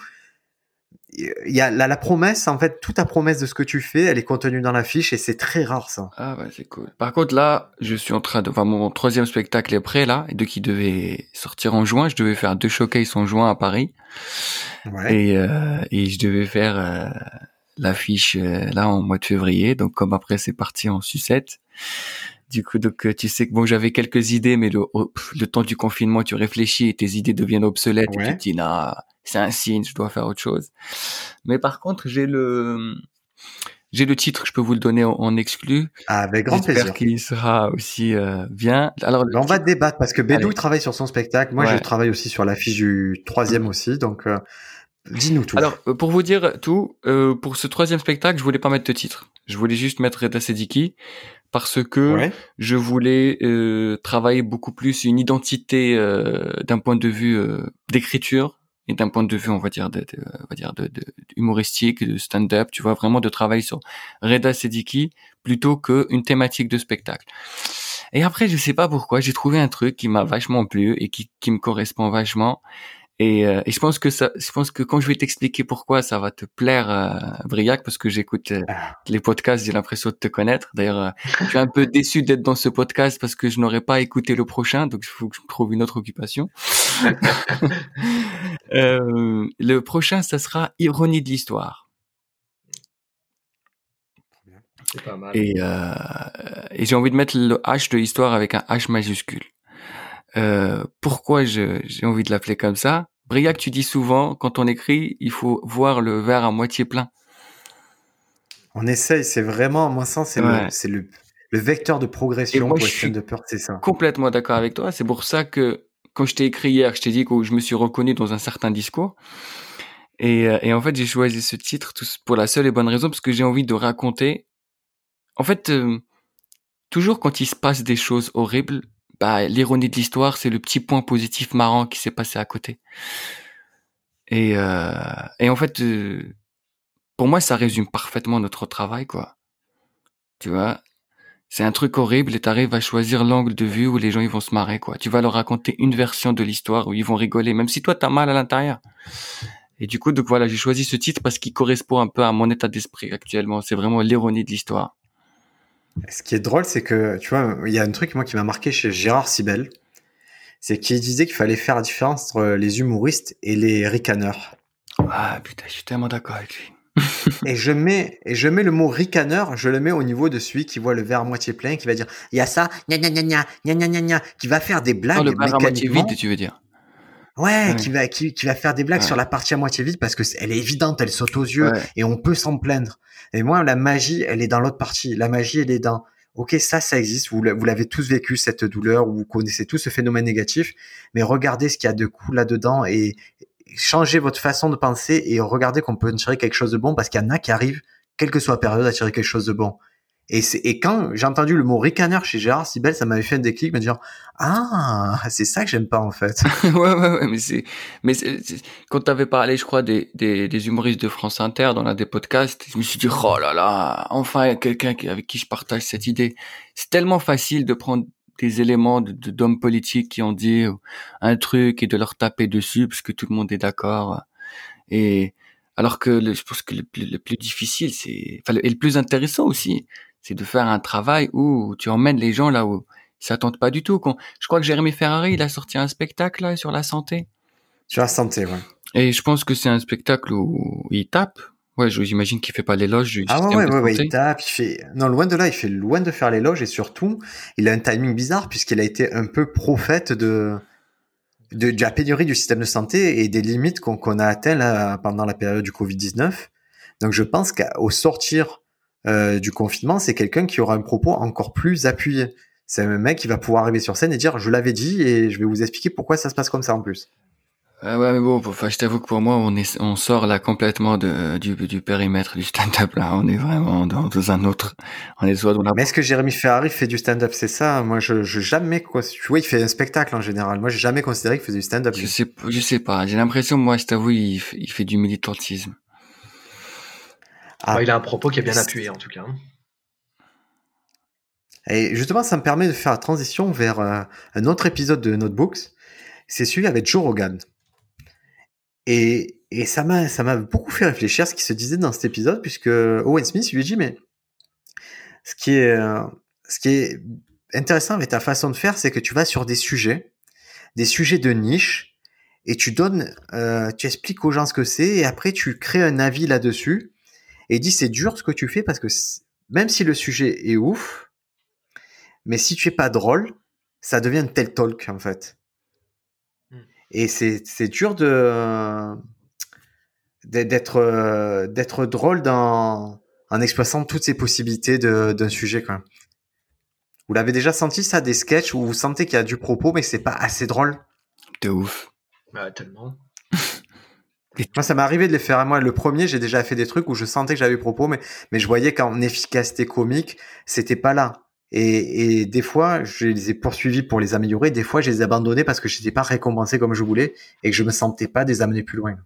Speaker 1: Il y a la, la, promesse, en fait, toute ta promesse de ce que tu fais, elle est contenue dans l'affiche et c'est très rare ça.
Speaker 3: Ah ouais, c'est cool. Par contre là, je suis en train de, enfin mon troisième spectacle est prêt là, et de qui devait sortir en juin. Je devais faire deux showcases en juin à Paris. Ouais. Et, euh, et je devais faire. Euh l'affiche euh, là en mois de février. Donc comme après c'est parti en sucette. Du coup, donc euh, tu sais que bon, j'avais quelques idées, mais le, le temps du confinement, tu réfléchis et tes idées deviennent obsolètes et tu te dis non, c'est un signe, je dois faire autre chose. Mais par contre, j'ai le j'ai le titre, je peux vous le donner en, exclu.
Speaker 1: Ah, avec grand plaisir.
Speaker 3: qu'il sera aussi euh, bien.
Speaker 1: Alors, on va débattre parce que Bédou travaille sur son spectacle. Moi, je travaille aussi sur l'affiche du troisième aussi. Donc, Dis-nous tout.
Speaker 3: Alors, euh, pour vous dire tout, euh, pour ce troisième spectacle, je voulais pas mettre de titre. Je voulais juste mettre Reda Sediki parce que je voulais euh, travailler beaucoup plus une identité euh, d'un point de vue euh, d'écriture et d'un point de vue, on va dire, de, de on va dire de, de, humoristique, de stand-up. Tu vois, vraiment de travailler sur Reda Sediki plutôt qu'une thématique de spectacle. Et après, je sais pas pourquoi, j'ai trouvé un truc qui m'a vachement plu et qui, qui me correspond vachement. Et, euh, et, je pense que ça, je pense que quand je vais t'expliquer pourquoi ça va te plaire, euh, Briac, parce que j'écoute euh, ah. les podcasts, j'ai l'impression de te connaître. D'ailleurs, euh, je suis un peu déçu d'être dans ce podcast parce que je n'aurais pas écouté le prochain, donc il faut que je trouve une autre occupation. *laughs* le prochain, ça sera Ironie de l'histoire. Pas mal. Et, et j'ai envie de mettre le H de l'histoire avec un H majuscule. Euh, pourquoi j'ai envie de l'appeler comme ça? Briac, tu dis souvent, quand on écrit, il faut voir le verre à moitié plein.
Speaker 1: On essaye, c'est vraiment, moi, ça, c'est le, le, vecteur de progression pour les de peur, c'est ça.
Speaker 3: Complètement d'accord avec toi. C'est pour ça que quand je t'ai écrit hier, je t'ai dit que je me suis reconnu dans un certain discours. Et, euh, et en fait, j'ai choisi ce titre pour la seule et bonne raison, parce que j'ai envie de raconter. En fait, euh, toujours quand il se passe des choses horribles, bah, l'ironie de l'histoire, c'est le petit point positif marrant qui s'est passé à côté. Et, euh, et en fait, euh, pour moi, ça résume parfaitement notre travail, quoi. Tu vois, c'est un truc horrible et t'arrives à choisir l'angle de vue où les gens ils vont se marrer, quoi. Tu vas leur raconter une version de l'histoire où ils vont rigoler, même si toi t'as mal à l'intérieur. Et du coup, donc voilà, j'ai choisi ce titre parce qu'il correspond un peu à mon état d'esprit actuellement. C'est vraiment l'ironie de l'histoire.
Speaker 1: Ce qui est drôle, c'est que, tu vois, il y a un truc, moi, qui m'a marqué chez Gérard Sibel. C'est qu'il disait qu'il fallait faire la différence entre les humoristes et les ricaneurs.
Speaker 3: Ah, putain, je suis tellement d'accord avec lui.
Speaker 1: et je mets et je mets le mot ricaneur, je le mets au niveau de celui qui voit le verre à moitié plein, qui va dire il y a ça, gna gna gna gna gna gna gna qui va faire des blagues. Oh,
Speaker 3: le verre à moitié vide, tu veux dire
Speaker 1: Ouais, qui va qui, qui va faire des blagues sur la partie à moitié vide parce que elle est évidente, elle saute aux yeux et on peut s'en plaindre. Et moi, la magie, elle est dans l'autre partie. La magie, elle est dans ok, ça, ça existe. Vous, vous l'avez tous vécu cette douleur, vous connaissez tous ce phénomène négatif, mais regardez ce qu'il y a de cool là-dedans et changez votre façon de penser et regardez qu'on peut tirer quelque chose de bon parce qu'il y en a qui arrivent, quelle que soit la période, à tirer quelque chose de bon. Et, et quand j'ai entendu le mot ricaneur chez Gérard Sibel, ça m'avait fait un déclic, me dire ah c'est ça que j'aime pas en fait. *laughs*
Speaker 3: ouais ouais ouais, mais c'est mais c'est, quand t'avais parlé, je crois des, des, des humoristes de France Inter dans l'un des podcasts, je me suis dit oh là là, enfin quelqu'un avec qui je partage cette idée. C'est tellement facile de prendre des éléments de, d'hommes politiques qui ont dit un truc et de leur taper dessus parce que tout le monde est d'accord. Et Alors que le, je pense que le plus, le plus difficile, c'est, enfin, et le plus intéressant aussi, c'est de faire un travail où tu emmènes les gens là où ils s'attendent pas du tout. Je crois que Jérémy Ferrari, il a sorti un spectacle là, sur la santé.
Speaker 1: Sur la santé, ouais.
Speaker 3: Et je pense que c'est un spectacle où il tape. Ouais, j'imagine qu'il fait pas l'éloge.
Speaker 1: Ah ouais, ouais, ouais, il tape, il fait, non, loin de là, il fait loin de faire l'éloge et surtout, il a un timing bizarre puisqu'il a été un peu prophète de, de, de, la pénurie du système de santé et des limites qu'on a atteint là, pendant la période du Covid-19. Donc je pense qu'au sortir euh, du confinement, c'est quelqu'un qui aura un propos encore plus appuyé. C'est un mec qui va pouvoir arriver sur scène et dire je l'avais dit et je vais vous expliquer pourquoi ça se passe comme ça en plus.
Speaker 3: Ah ouais, mais bon, enfin, je t'avoue que pour moi, on est, on sort là complètement de, du, du périmètre du stand-up là. On est vraiment dans, dans un autre. On est soit dans la...
Speaker 1: Mais est-ce que Jérémy Ferrari fait du stand-up C'est ça? Moi, je, je jamais quoi. Tu vois, il fait un spectacle en général. Moi, j'ai jamais considéré qu'il faisait du stand-up.
Speaker 3: Je sais, je sais pas. J'ai l'impression, moi, je t'avoue, il, il, fait du militantisme.
Speaker 2: Ah. il a un propos qui est bien appuyé en tout cas. Hein.
Speaker 1: Et justement, ça me permet de faire la transition vers euh, un autre épisode de Notebooks. C'est celui avec Joe Rogan. Et, et ça m'a ça m'a beaucoup fait réfléchir à ce qui se disait dans cet épisode, puisque Owen Smith lui dit mais ce qui est ce qui est intéressant avec ta façon de faire, c'est que tu vas sur des sujets, des sujets de niche, et tu donnes, euh, tu expliques aux gens ce que c'est, et après tu crées un avis là-dessus. Et il dit c'est dur ce que tu fais parce que même si le sujet est ouf, mais si tu es pas drôle, ça devient un tel talk en fait. Et c'est c'est dur de d'être d'être drôle dans en exploitant toutes ces possibilités d'un sujet quoi. Vous l'avez déjà senti ça des sketchs où vous sentez qu'il y a du propos mais c'est pas assez drôle?
Speaker 3: De ouf.
Speaker 2: Bah tellement.
Speaker 1: Moi, ça m'est arrivé de les faire. Moi, le premier, j'ai déjà fait des trucs où je sentais que j'avais propos, mais, mais je voyais qu'en efficacité comique, c'était pas là. Et, et, des fois, je les ai poursuivis pour les améliorer. Des fois, je les ai abandonnés parce que je n'étais pas récompensé comme je voulais et que je me sentais pas de les amener plus loin.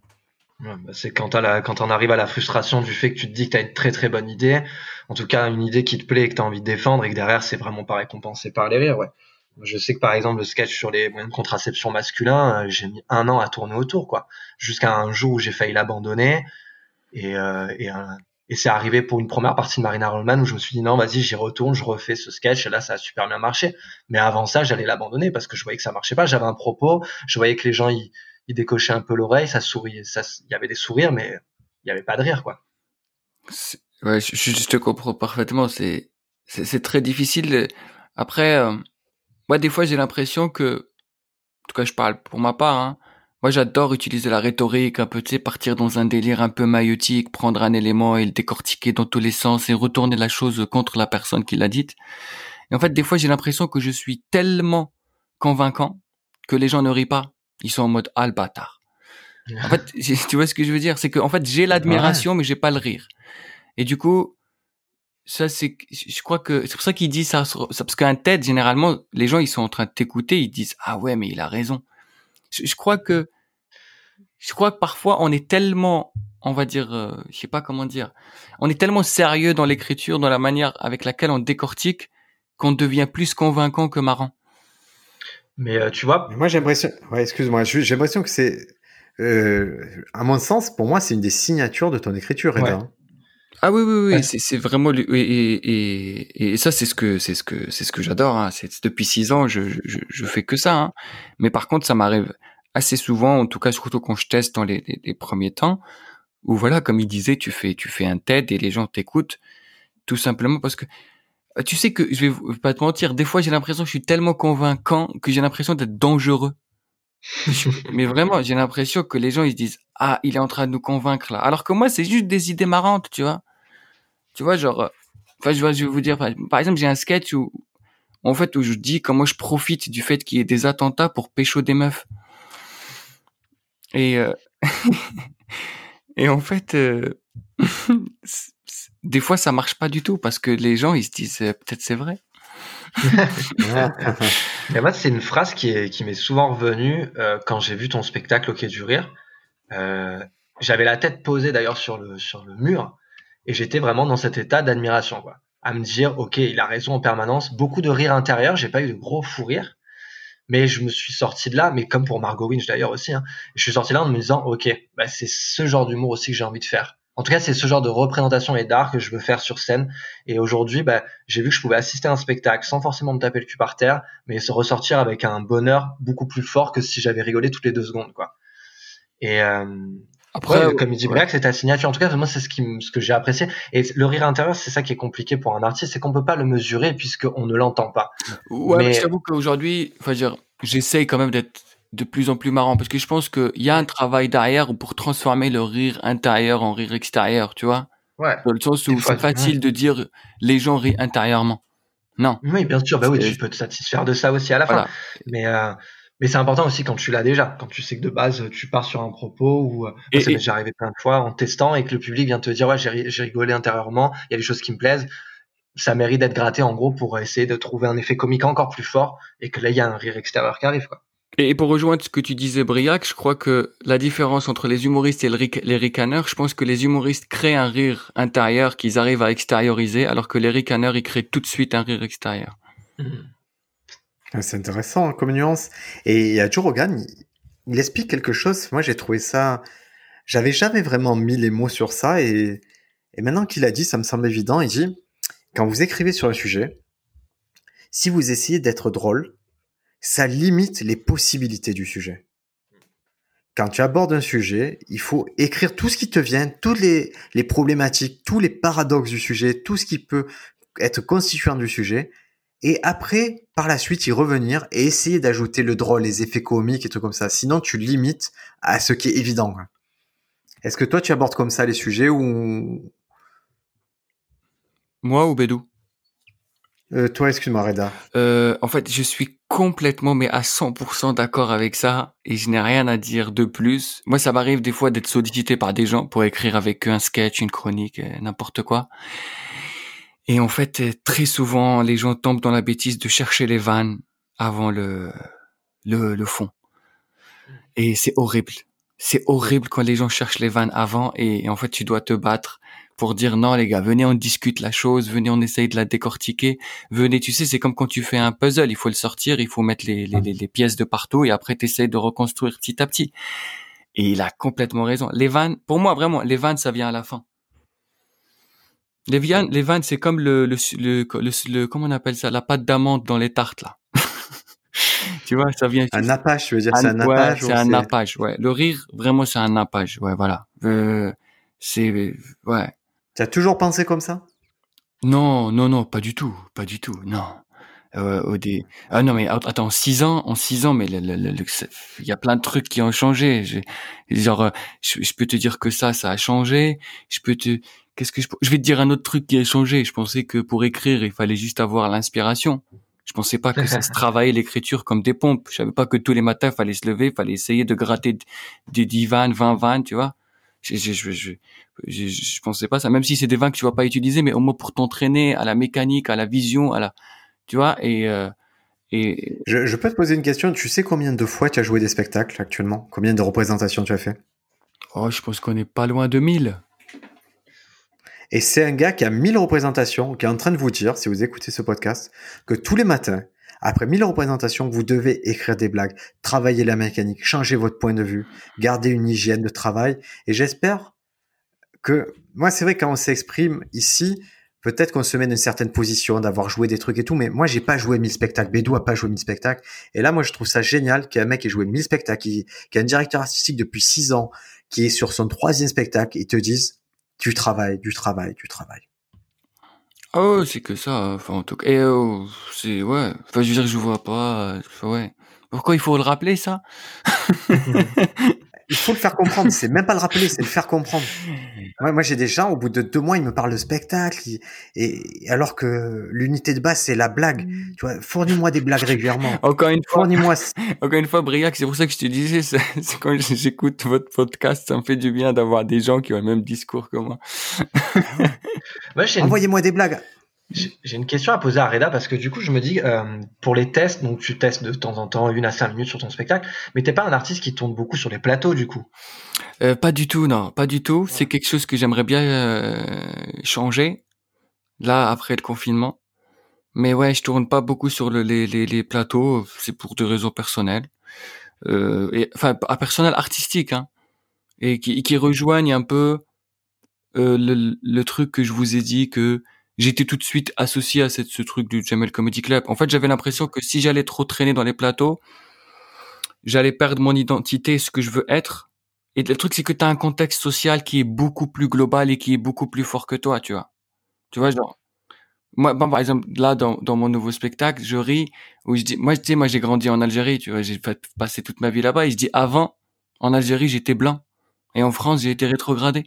Speaker 2: bah c'est quand, quand on arrive à la frustration du fait que tu te dis que tu as une très très bonne idée, en tout cas une idée qui te plaît et que tu as envie de défendre et que derrière c'est vraiment pas récompensé par les rires. Ouais. Je sais que par exemple le sketch sur les moyens de contraception masculin, euh, j'ai mis un an à tourner autour, quoi, jusqu'à un jour où j'ai failli l'abandonner et, euh, et un, et c'est arrivé pour une première partie de Marina Rollman où je me suis dit non, vas-y, j'y retourne, je refais ce sketch. Et là, ça a super bien marché. Mais avant ça, j'allais l'abandonner parce que je voyais que ça marchait pas. J'avais un propos, je voyais que les gens ils, ils décochaient un peu l'oreille, ça souriait, ça, il y avait des sourires, mais il y avait pas de rire, quoi.
Speaker 3: Ouais, je, je, te comprends parfaitement. C'est c'est très difficile. Après, euh, moi, des fois, j'ai l'impression que, en tout cas, je parle pour ma part. Hein, moi, j'adore utiliser la rhétorique, un peu, tu sais, partir dans un délire un peu maïotique, prendre un élément et le décortiquer dans tous les sens et retourner la chose contre la personne qui l'a dite. Et en fait, des fois, j'ai l'impression que je suis tellement convaincant que les gens ne rient pas. Ils sont en mode, ah, le bâtard. En *laughs* fait, tu vois ce que je veux dire? C'est que, en fait, j'ai l'admiration, mais j'ai pas le rire. Et du coup, ça, c'est, je crois que, c'est pour ça qu'il dit ça, parce qu'un TED, généralement, les gens, ils sont en train de t'écouter, ils disent, ah ouais, mais il a raison je, crois que je crois que parfois on est tellement on va dire euh, je sais pas comment dire on est tellement sérieux dans l'écriture dans la manière avec laquelle on décortique qu'on devient plus convaincant que marrant
Speaker 2: mais euh, tu vois
Speaker 1: moi j'ai l'impression ouais excuse-moi j'ai l'impression que c'est euh, à mon sens pour moi c'est une des signatures de ton écriture Reda. Hein.
Speaker 3: Ah oui oui oui, c'est vraiment et, et, et, ça c'est ce que c'est ce que c'est ce que j'adore. Hein. C'est depuis six ans je, je, je fais que ça. Hein. Mais par contre ça m'arrive assez souvent, en tout cas surtout quand je teste dans les, les, premiers temps, où voilà comme il disait tu fais tu fais un TED et les gens t'écoutent tout simplement parce que euh, tu sais que je vais pas te mentir, des fois j'ai l'impression que je suis tellement convaincant que j'ai l'impression d'être dangereux. *laughs* mais vraiment, j'ai l'impression que les gens ils se disent ah il est en train de nous convaincre là, alors que moi c'est juste des idées marrantes, tu vois. Tu vois, genre, euh, enfin, je, vais vous dire, par exemple, j'ai un sketch où, en fait, où je dis comment je profite du fait qu'il y ait des attentats pour pécho des meufs. Et, euh, *laughs* et en fait, euh, *laughs* des fois, ça marche pas du tout parce que les gens, ils se disent, peut-être c'est vrai. *laughs*
Speaker 2: et moi, c'est une phrase qui qui m'est souvent revenue quand j'ai vu ton spectacle au Quai du Rire. j'avais la tête posée d'ailleurs sur le, sur le mur et j'étais vraiment dans cet état d'admiration, quoi. À me dire, ok, il a raison en permanence. Beaucoup de rire intérieur. J'ai pas eu de gros fou rire. Mais je me suis sorti de là, mais comme pour Margot Winch d'ailleurs aussi, hein, je suis sorti là en me disant, ok, bah, c'est ce genre d'humour aussi que j'ai envie de faire. En tout cas, c'est ce genre de représentation et d'art que je veux faire sur scène. Et aujourd'hui, bah, j'ai vu que je pouvais assister à un spectacle sans forcément me taper le cul par terre, mais se ressortir avec un bonheur beaucoup plus fort que si j'avais rigolé toutes les deux secondes, quoi. Et euh, après, comme il dit Black, c'est ta signature. En tout cas, moi, c'est ce, qui, ce que j'ai apprécié. Et le rire intérieur, c'est ça qui est compliqué pour un artiste, c'est qu'on peut pas le mesurer puisqu'on ne l'entend pas.
Speaker 3: Ouais, mais, je t'avoue qu'aujourd'hui, enfin, j'essaye quand même d'être de plus en plus marrant parce que je pense qu'il y a un travail derrière pour transformer le rire intérieur en rire extérieur, tu vois?
Speaker 2: Ouais.
Speaker 3: Dans le sens où c'est facile de dire les gens rient intérieurement. Non.
Speaker 2: Oui, bien sûr. Bah oui, tu peux te satisfaire de ça aussi à la fin. Mais euh, mais c'est important aussi quand tu l'as déjà, quand tu sais que de base tu pars sur un propos ou euh, ça m'est déjà arrivé plein de fois en testant et que le public vient te dire ouais j'ai rigolé intérieurement, il y a des choses qui me plaisent, ça mérite d'être gratté en gros pour essayer de trouver un effet comique encore plus fort et que là il y a un rire extérieur qui arrive quoi.
Speaker 3: Et pour rejoindre ce que tu disais, Briac, je crois que la différence entre les humoristes et les ricaneurs, je pense que les humoristes créent un rire intérieur qu'ils arrivent à extérioriser, alors que les ricaneurs, ils créent tout de suite un rire extérieur. Mmh.
Speaker 1: Ah, c'est intéressant comme nuance. Et a Joe Rogan, il, explique quelque chose. Moi, j'ai trouvé ça. J'avais jamais vraiment mis les mots sur ça. Et, maintenant qu'il a dit, ça me semble évident. Il dit quand vous écrivez sur un sujet, si vous essayez d'être drôle, ça limite les possibilités du sujet. Quand tu abordes un sujet, il faut écrire tout ce qui te vient, toutes les problématiques, tous les paradoxes du sujet, tout ce qui peut être constituant du sujet, et après, par la suite, y revenir et essayer d'ajouter le drôle, les effets comiques et tout comme ça. Sinon, tu limites à ce qui est évident. Est-ce que toi, tu abordes comme ça les sujets ou...
Speaker 3: Moi ou Bédou?
Speaker 1: Euh, Toi, excuse-moi, Reda.
Speaker 3: Euh, en fait, je suis complètement, mais à 100% d'accord avec ça et je n'ai rien à dire de plus. Moi, ça m'arrive des fois d'être sollicité par des gens pour écrire avec eux un sketch, une chronique, euh, n'importe quoi. Et en fait, très souvent, les gens tombent dans la bêtise de chercher les vannes avant le, le, le fond. Et c'est horrible. C'est horrible quand les gens cherchent les vannes avant et, en fait, tu dois te battre pour dire non, les gars, venez, on discute la chose, venez, on essaye de la décortiquer. Venez, tu sais, c'est comme quand tu fais un puzzle, il faut le sortir, il faut mettre les, les, les pièces de partout et après, tu essayes de reconstruire petit à petit. Et il a complètement raison. Les vannes, pour moi, vraiment, les vannes, ça vient à la fin. Les, vannes, les vannes, c'est comme le, le, le, le, comment on appelle ça, la pâte d'amande dans les tartes là. *laughs* tu vois, ça vient.
Speaker 1: Un nappage, je veux dire, c'est un nappage.
Speaker 3: Ouais, c'est un nappage, ouais. Le rire, vraiment, c'est un nappage, ouais, voilà. Euh, c'est, ouais.
Speaker 1: Tu as toujours pensé comme ça?
Speaker 3: Non, non, non, pas du tout, pas du tout, non. Euh, au dé... Ah non mais attends, en six ans, en six ans, mais il y a plein de trucs qui ont changé. genre, euh, je, je, peux te dire que ça, ça a changé. Je peux te, qu'est-ce que je, je vais te dire un autre truc qui a changé. Je pensais que pour écrire, il fallait juste avoir l'inspiration. Je pensais pas que ça se *laughs* travaillait l'écriture comme des pompes. Je savais pas que tous les matins, il fallait se lever, il fallait essayer de gratter des 10 vannes, 20 vannes, tu vois. Je, je, je, je, je, pensais pas ça, même si c'est des vannes que tu vas pas utiliser, mais au moins pour t'entraîner à la mécanique, à la vision, à la, tu vois, et, euh, et...
Speaker 1: Je, je peux te poser une question. Tu sais combien de fois tu as joué des spectacles actuellement? Combien de représentations tu as fait?
Speaker 3: Oh, je pense qu'on est pas loin de 1000.
Speaker 1: Et c'est un gars qui a 1000 représentations, qui est en train de vous dire, si vous écoutez ce podcast, que tous les matins, après 1000 représentations, vous devez écrire des blagues, travailler la mécanique, changer votre point de vue, garder une hygiène de travail. Et j'espère que, moi, c'est vrai, quand on s'exprime ici, peut-être qu'on se met dans une certaine position d'avoir joué des trucs et tout, mais moi, j'ai pas joué 1000 spectacles. Bédou a pas joué 1000 spectacles. Et là, moi, je trouve ça génial qu'il y ait un mec ait joué 1000 spectacles, qui, qui a un directeur artistique depuis 6 ans, qui est sur son troisième spectacle, et te disent, du travail, du travail, du travail.
Speaker 3: Oh, c'est que ça, enfin, en tout cas. Oh, c'est, ouais. Enfin, je veux dire, je vois pas, euh, ouais. Pourquoi il faut le rappeler, ça? *laughs*
Speaker 1: il faut le faire comprendre. C'est même pas le rappeler, c'est le faire comprendre. Moi, j'ai des gens, au bout de deux mois, ils me parlent de spectacle, et, alors que l'unité de base, c'est la blague. Mm. Tu vois, fournis-moi des blagues régulièrement. *laughs*
Speaker 3: Encore une fois. Fournis-moi. *laughs* Encore une fois, Briac, c'est pour ça que je te disais, *laughs* c'est quand j'écoute votre podcast, ça me fait du bien d'avoir des gens qui ont le même discours que moi.
Speaker 1: Envoyez-moi des blagues.
Speaker 2: J'ai une question à poser à Reda parce que du coup je me dis euh, pour les tests donc tu testes de temps en temps une à cinq minutes sur ton spectacle mais t'es pas un artiste qui tourne beaucoup sur les plateaux du coup?
Speaker 3: Euh, Pas du tout non pas du tout c'est quelque chose que j'aimerais bien euh, changer là après le confinement Mais ouais, je tourne pas beaucoup sur le, les, les, les plateaux. C'est pour des raisons personnelles. Euh, et, enfin, à personnel artistique, hein. Et qui, qui rejoignent un peu euh, le, le truc que je vous ai dit que j'étais tout de suite associé à cette, ce truc du Jamel Comedy Club. En fait, j'avais l'impression que si j'allais trop traîner dans les plateaux, j'allais perdre mon identité, ce que je veux être. Et le truc, c'est que tu as un contexte social qui est beaucoup plus global et qui est beaucoup plus fort que toi, tu vois. Tu vois, genre, moi, bon, par exemple, là, dans, dans mon nouveau spectacle, je ris, où je dis, moi, tu sais, moi, j'ai grandi en Algérie, tu vois, j'ai passé toute ma vie là-bas, et je dis, avant, en Algérie, j'étais blanc. Et en France, j'ai été rétrogradé.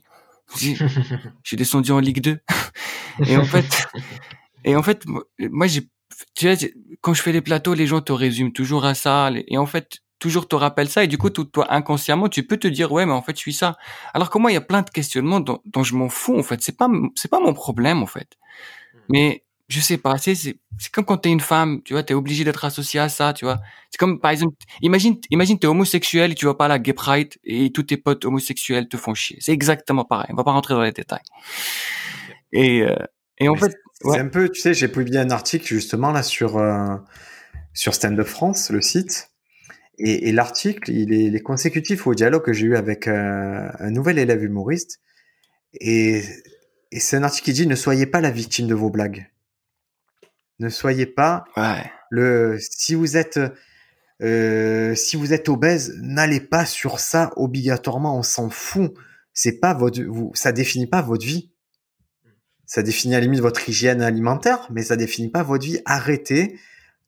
Speaker 3: Je *laughs* suis descendu en Ligue 2. *laughs* et en fait, et en fait, moi, j'ai, tu vois, quand je fais les plateaux, les gens te résument toujours à ça. Et en fait, toujours te rappelle ça et du coup toi inconsciemment tu peux te dire ouais mais en fait je suis ça. Alors que moi il y a plein de questionnements dont, dont je m'en fous en fait. C'est pas c'est pas mon problème en fait. Mmh. mais je sais pas c'est c'est comme quand t'es une femme tu vois t'es obligé d'être associé à ça tu vois. C'est comme par exemple imagine imagine t'es homosexuel et tu vas pas à la gay pride et tous tes potes homosexuels te font chier. C'est exactement pareil. On va pas rentrer dans les détails. Et euh, et en fait
Speaker 1: c'est un peu tu sais j'ai publié un article justement là sur euh, sur Stand Up France le site et, et l'article, il est, il est, consécutif au dialogue que j'ai eu avec un, un, nouvel élève humoriste. Et, et c'est un article qui dit ne soyez pas la victime de vos blagues. Ne soyez pas
Speaker 3: ouais.
Speaker 1: le. Si vous êtes euh, si vous êtes obèse, n'allez pas sur ça obligatoirement. On s'en fout. C'est pas votre. Vous, ça définit pas votre vie. Ça définit à la limite votre hygiène alimentaire, mais ça définit pas votre vie. Arrêtez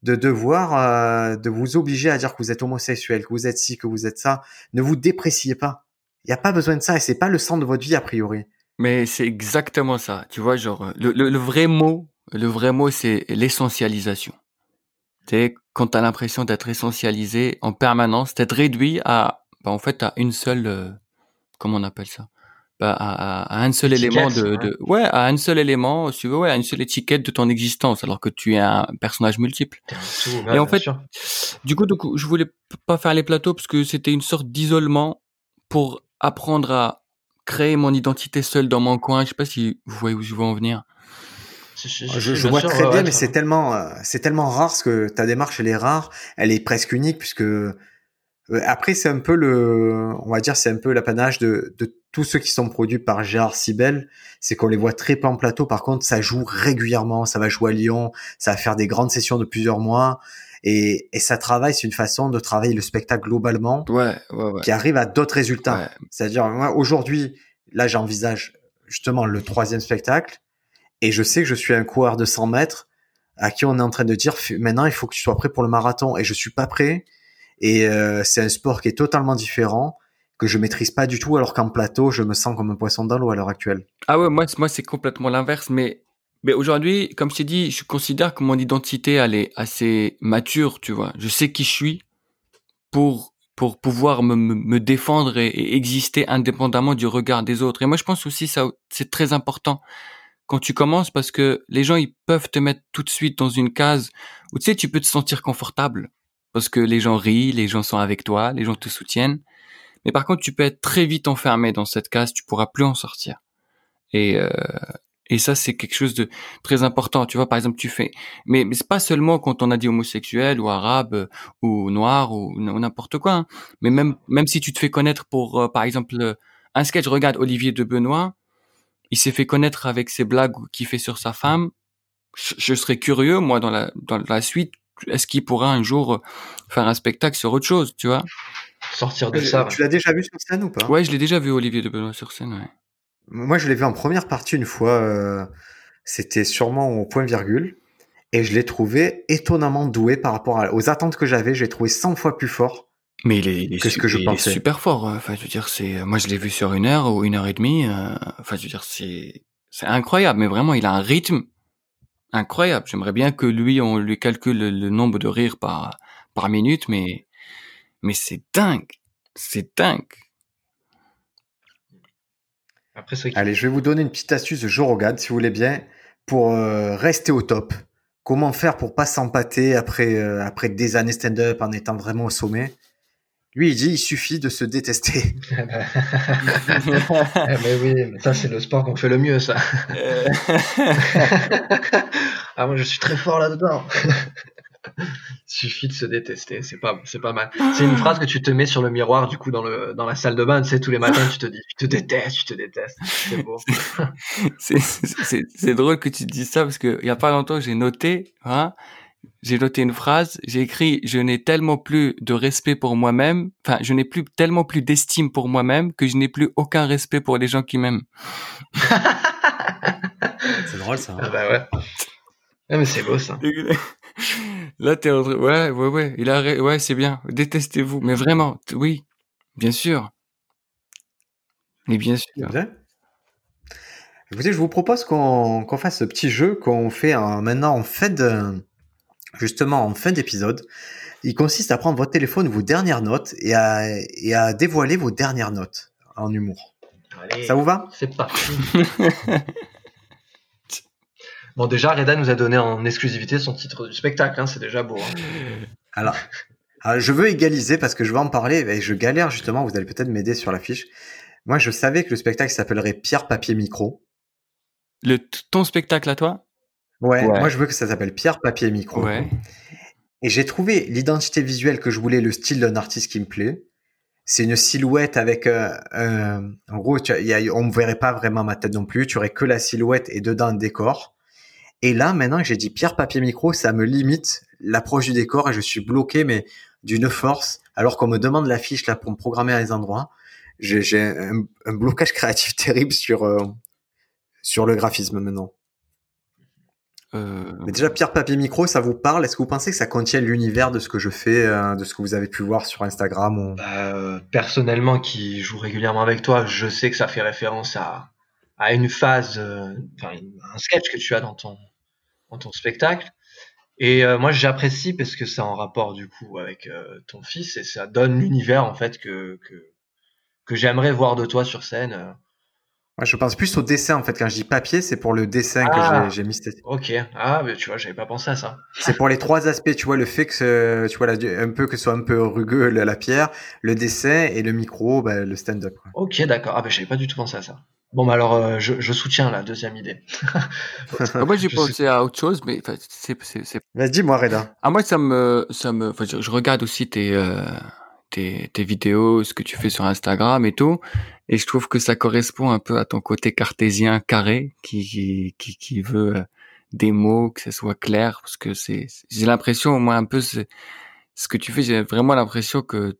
Speaker 1: de devoir euh, de vous obliger à dire que vous êtes homosexuel, que vous êtes ci, que vous êtes ça. Ne vous dépréciez pas. Il n'y a pas besoin de ça et c'est pas le centre de votre vie a priori.
Speaker 3: Mais c'est exactement ça. Tu vois, genre le, le, le vrai mot, le vrai mot, c'est l'essentialisation. Sais, quand t'as l'impression d'être essentialisé en permanence, d'être réduit à, bah, en fait, à une seule, euh, comment on appelle ça? Bah, à, à, un seul élément de, ouais. de, ouais à un seul élément si tu veux ouais à une seule étiquette de ton existence alors que tu es un personnage multiple
Speaker 2: Tout,
Speaker 3: et en fait sûr. du coup, du coup je voulais pas faire les plateaux parce que c'était une sorte d'isolement pour apprendre à créer mon identité seule dans mon coin je sais pas si vous voyez où je veux en venir
Speaker 1: je, je, je, je vois sûr, très ouais, bien, mais c'est tellement, euh, c'est tellement rare parce que ta démarche elle est rare, elle est presque unique puisque après, c'est un peu le, on va dire, c'est un peu l'apanage de, de tous ceux qui sont produits par Gérard Sibel. C'est qu'on les voit très peu en plateau. Par contre, ça joue régulièrement. Ça va jouer à Lyon. Ça va faire des grandes sessions de plusieurs mois. Et, et ça travaille, c'est une façon de travailler le spectacle globalement.
Speaker 3: Ouais, ouais, ouais.
Speaker 1: Qui arrive à d'autres résultats. C'est-à-dire, moi, aujourd'hui, là, j'envisage justement le troisième spectacle. Et je sais que je suis un coureur de 100 mètres à qui on est en train de dire, maintenant, il faut que tu sois prêt pour le marathon. Et je suis pas prêt et euh, c'est un sport qui est totalement différent que je maîtrise pas du tout alors qu'en plateau je me sens comme un poisson dans l'eau à l'heure actuelle.
Speaker 3: Ah ouais moi moi c'est complètement l'inverse mais mais aujourd'hui comme je t'ai dit je considère que mon identité elle est assez mature tu vois. Je sais qui je suis pour pour pouvoir me, me défendre et, et, exister indépendamment du regard des autres. Et moi je pense aussi ça c'est très important quand tu commences parce que les gens ils peuvent te mettre tout de suite dans une case où tu sais tu peux te sentir confortable parce que les gens rient, les gens sont avec toi, les gens te soutiennent. Mais par contre, tu peux être très vite enfermé dans cette case, tu pourras plus en sortir. Et euh, et ça, c'est quelque chose de très important. Tu vois, par exemple, tu fais, mais, mais c'est pas seulement quand on a dit homosexuel ou arabe ou noir ou, n'importe quoi. Hein. Mais même même si tu te fais connaître pour, euh, par exemple, un sketch. Regarde Olivier de Benoît, il s'est fait connaître avec ses blagues qu'il fait sur sa femme. Je, je serais curieux, moi, dans la dans la suite, est-ce qu'il pourra un jour faire un spectacle sur autre chose, tu vois?
Speaker 2: Sortir de ça.
Speaker 1: Tu l'as déjà vu sur scène ou pas?
Speaker 3: Ouais, je l'ai déjà vu Olivier de Benoît sur scène. Ouais.
Speaker 1: Moi, je l'ai vu en première partie une fois. Euh, C'était sûrement au point virgule, et je l'ai trouvé étonnamment doué par rapport à, aux attentes que j'avais. J'ai trouvé 100 fois plus fort.
Speaker 3: Mais il est, il est,
Speaker 1: que ce que je
Speaker 3: il
Speaker 1: pensais.
Speaker 3: est super fort. Enfin, je veux dire, c'est moi je l'ai vu sur une heure ou une heure et demie. Euh, enfin, je veux dire, c'est c'est incroyable. Mais vraiment, il a un rythme incroyable. J'aimerais bien que lui, on lui calcule le, le nombre de rires par, par minute, mais, mais c'est dingue. C'est dingue.
Speaker 2: Après, c'est
Speaker 1: Allez, je vais vous donner une petite astuce de Joe Rogan, si vous voulez bien, pour euh, rester au top. Comment faire pour pas s'empâter après, euh, après des années stand-up en étant vraiment au sommet? Lui, il dit, il suffit de se détester. *laughs*
Speaker 2: eh mais oui, mais ça, c'est le sport qu'on fait le mieux, ça. *laughs* Ah, moi, je suis très fort là-dedans. *laughs* Suffit de se détester, c'est pas, c'est pas mal. C'est une phrase que tu te mets sur le miroir, du coup, dans, le, dans la salle de bain, tu sais, tous les matins, tu te dis, tu te détestes, tu te détestes. C'est beau.
Speaker 3: c'est drôle que tu te dises ça parce que il y a pas longtemps, j'ai noté, hein, j'ai noté une phrase, j'ai écrit je n'ai tellement plus de respect pour moi-même, enfin je n'ai plus tellement plus d'estime pour moi-même que je n'ai plus aucun respect pour les gens qui m'aiment. *laughs*
Speaker 1: c'est drôle ça. Hein.
Speaker 2: ah bah ouais. mais c'est beau ça. *laughs*
Speaker 3: Là t'es en train... ouais ouais ouais, il a ouais, c'est bien. Détestez-vous mais vraiment, oui. Bien sûr. Mais bien sûr.
Speaker 1: Écoutez, je vous propose qu'on qu'on fasse ce petit jeu qu'on fait maintenant en fait de justement en fin d'épisode. Il consiste à prendre votre téléphone, vos dernières notes et à, et à dévoiler vos dernières notes en humour. Ça vous va?
Speaker 2: C'est parti. *laughs* bon, déjà, Reda nous a donné en exclusivité son titre du spectacle. Hein, c'est déjà beau. Hein.
Speaker 1: Alors, je veux égaliser parce que je vais en parler et je galère justement. Vous allez peut-être m'aider sur l'affiche. Moi, je savais que le spectacle s'appellerait Pierre, Papier, Micro.
Speaker 3: Le, ton spectacle à toi?
Speaker 1: Ouais, moi je veux que ça s'appelle Pierre, Papier, Micro. Ouais. Et j'ai trouvé l'identité visuelle que je voulais, le style d'un artiste qui me plaît. C'est une silhouette avec, euh, en gros, tu, y a, on ne verrait pas vraiment ma tête non plus. Tu aurais que la silhouette et dedans un décor. Et là, maintenant que j'ai dit pierre, papier, micro, ça me limite l'approche du décor et je suis bloqué, mais d'une force. Alors qu'on me demande l'affiche là pour me programmer à les endroits, j'ai un, un, blocage *laughs* créatif terrible sur euh, sur le graphisme maintenant. Euh, Mais déjà, pierre, papier, micro, ça vous parle? Est-ce que vous pensez que ça contient l'univers de ce que je fais, euh, de ce que vous avez pu voir sur Instagram ou...
Speaker 2: Bah, euh, personnellement, qui joue régulièrement avec toi, je sais que ça fait référence à, à une phase, un sketch que tu as dans ton, dans ton spectacle. Et moi, j'apprécie parce que c'est en rapport du coup avec ton fils et ça donne l'univers en fait que, que, que j'aimerais voir de toi sur scène
Speaker 1: je pense plus au dessin en fait. Quand je dis papier, c'est pour le dessin que ah. j'ai mis.
Speaker 2: Ok. Ah, mais tu vois, j'avais pas pensé à ça.
Speaker 1: C'est pour les trois aspects. Tu vois, le fait que tu vois un peu que ce soit un peu rugueux la, pierre, le dessin et le micro, bah, le stand-up.
Speaker 2: Ok, d'accord. Ah, ben j'avais pas du tout pensé à ça. Bon, bah alors, euh, je, je, soutiens la deuxième idée.
Speaker 3: Ah, *laughs* moi, j'ai pensé à autre chose, mais c'est.
Speaker 1: Vas-y, moi, Reda.
Speaker 3: Ah, moi, ça me, ça me. Je, je, regarde aussi tes. Euh, tes, tes vidéos, ce que tu fais sur Instagram et tout. Et je trouve que ça correspond un peu à ton côté cartésien carré qui, qui, qui, veut euh, des mots, que ce soit clair, parce que c'est, j'ai l'impression, moi, un peu, ce que tu fais, j'ai vraiment l'impression que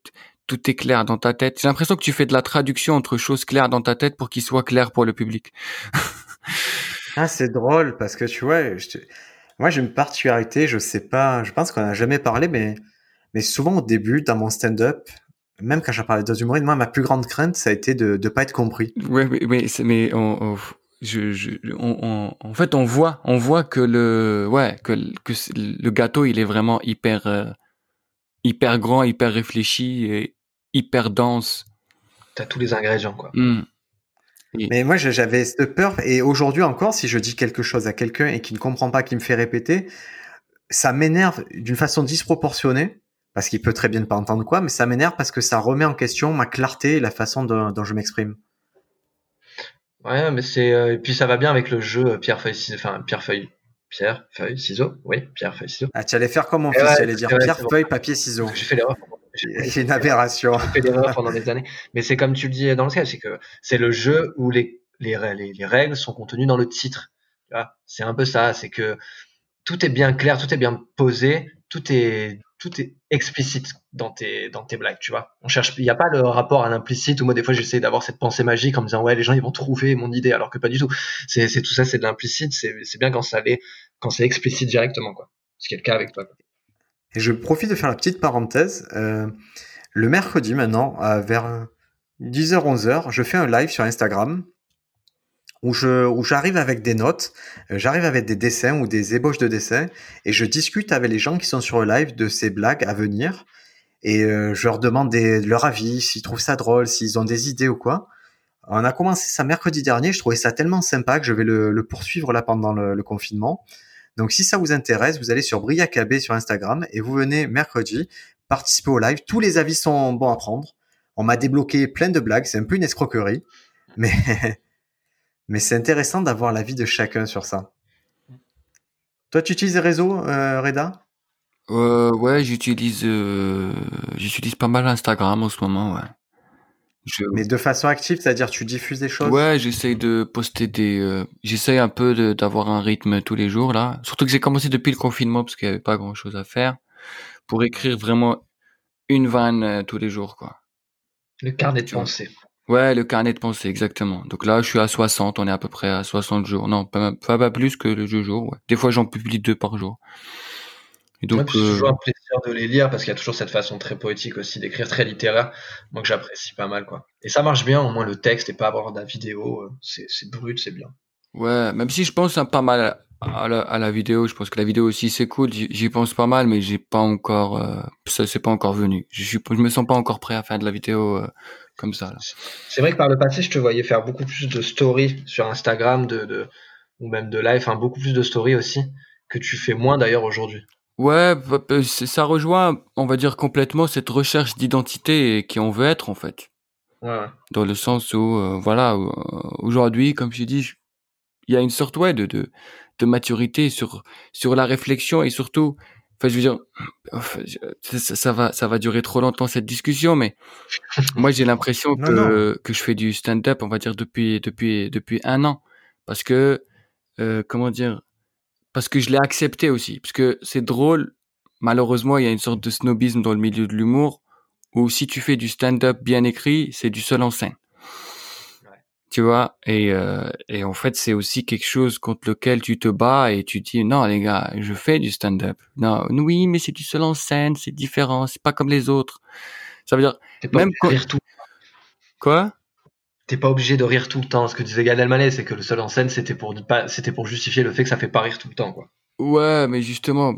Speaker 3: tout est clair dans ta tête. J'ai l'impression que tu fais de la traduction entre choses claires dans ta tête pour qu'ils soient clairs pour le public.
Speaker 1: ah, c'est drôle parce que tu vois, moi j'ai une particularité, je sais pas, je pense qu'on a jamais parlé, mais mais souvent au début dans mon stand-up, même quand j'ai parlé d'autres humoristes, moi, ma plus grande crainte, ça a été de ne pas être compris.
Speaker 3: Ouais, mais, mais, mais on, je, je, on, en fait, on voit, on voit que le, ouais, que, que le gâteau, il est vraiment hyper, euh, hyper grand, hyper réfléchi et hyper dense.
Speaker 2: T'as tous les ingrédients, quoi.
Speaker 3: Mmh.
Speaker 1: Mais moi, j'avais cette peur, et aujourd'hui encore, si je dis quelque chose à quelqu'un et qui ne comprend pas, qui me fait répéter, ça m'énerve d'une façon disproportionnée parce qu'il peut très bien ne pas entendre quoi, mais ça m'énerve parce que ça remet en question ma clarté et la façon dont, je m'exprime.
Speaker 2: Ouais, mais c'est euh, et puis ça va bien avec le jeu euh, pierre feuille ciseaux, enfin pierre feuille pierre feuille ciseaux, oui pierre feuille ciseaux.
Speaker 1: Ah, tu allais faire comme mon fils, tu allais dire pierre feuille papier ciseaux.
Speaker 2: J'ai fait l'erreur. *laughs*
Speaker 1: C'est une aberration.
Speaker 2: J'ai fait l'erreur pendant des années, mais c'est comme tu le dis dans le sketch, c'est que c'est le jeu où les les, les règles sont contenues dans le titre. C'est un peu ça, c'est que tout est bien clair, tout est bien posé, tout est tout est explicite dans tes blagues, tu vois. On cherche, il n'y a pas le rapport à l'implicite. Ou moi, des fois, j'essaie d'avoir cette pensée magique en me disant ouais, les gens ils vont trouver mon idée, alors que pas du tout. C'est tout ça, c'est de l'implicite. C'est bien quand ça l'est, quand c'est explicite directement, quoi. Ce qui est le cas avec toi.
Speaker 1: Et je profite de faire la petite parenthèse. Euh, le mercredi maintenant, vers 10h 11h, je fais un live sur Instagram où je où j'arrive avec des notes, euh, j'arrive avec des dessins ou des ébauches de dessins et je discute avec les gens qui sont sur le live de ces blagues à venir et euh, je leur demande leur avis, s'ils trouvent ça drôle, s'ils ont des idées ou quoi. On a commencé ça mercredi dernier, je trouvais ça tellement sympa que je vais le, poursuivre là pendant le, confinement. Donc si ça vous intéresse, vous allez sur Briacabé sur Instagram et vous venez mercredi participer au live. Tous les avis sont bons à prendre. On m'a débloqué plein de blagues, c'est un peu une escroquerie, mais *laughs* Mais c'est intéressant d'avoir l'avis de chacun sur ça. Toi, tu utilises les réseaux, euh, Reda?
Speaker 3: Euh, Ouais, j'utilise euh, j'utilise pas mal Instagram en ce moment, ouais.
Speaker 1: Mais de façon active, c'est-à-dire tu diffuses des choses?
Speaker 3: Ouais, j'essaye de poster des... Euh, j'essaye un peu d'avoir un rythme tous les jours, là. Surtout que j'ai commencé depuis le confinement, parce qu'il n'y avait pas grand-chose à faire, pour écrire vraiment une vanne euh, tous les jours, quoi.
Speaker 2: Le carnet de pensée.
Speaker 3: Ouais, le carnet de pensée, exactement. Donc là, je suis à 60, on est à peu près à 60 jours. Non, pas, pas, plus que le jour. Ouais. Des fois, j'en publie deux par jour.
Speaker 2: Et donc, c'est toujours un plaisir de les lire parce qu'il y a toujours cette façon très poétique aussi d'écrire, très littéraire, moi que j'apprécie pas mal quoi. Et ça marche bien, au moins le texte et pas avoir de la vidéo, euh, c'est brut, c'est bien.
Speaker 3: Ouais, même si je pense un pas mal à la, à la, vidéo, je pense que la vidéo aussi c'est cool, j'y pense pas mal, mais j'ai pas encore, euh, ça c'est pas encore venu. Je, suis, je me sens pas encore prêt à faire de la vidéo euh, comme ça.
Speaker 2: C'est vrai que par le passé, je te voyais faire beaucoup plus de stories sur Instagram, de, de ou même de live, enfin beaucoup plus de stories aussi que tu fais moins d'ailleurs aujourd'hui.
Speaker 3: Ouais, ça rejoint, on va dire complètement cette recherche d'identité qui on veut être en fait.
Speaker 2: Ouais.
Speaker 3: Dans le sens où, euh, voilà, euh, aujourd'hui, comme je dis, il y a une sorte ouais de, de, de maturité sur sur la réflexion et surtout, enfin, je veux dire, ça, ça, va ça va durer trop longtemps cette discussion, mais *laughs* moi j'ai l'impression que que je fais du stand-up, on va dire depuis depuis depuis un an, parce que euh, comment dire parce que je l'ai accepté aussi. Parce que c'est drôle, malheureusement, il y a une sorte de snobisme dans le milieu de l'humour, où si tu fais du stand-up bien écrit, c'est du seul en scène. Tu vois et, euh, et en fait, c'est aussi quelque chose contre lequel tu te bats et tu dis, non les gars, je fais du stand-up. Non, oui, mais c'est du seul en scène, c'est différent, c'est pas comme les autres. Ça veut dire, même quand... Quoi?
Speaker 2: T'es pas obligé de rire tout le temps. Ce que disait Gad Elmaleh, c'est que le seul en scène, c'était pour pas, c'était pour justifier le fait que ça fait pas rire tout le temps, quoi.
Speaker 3: Ouais, mais justement,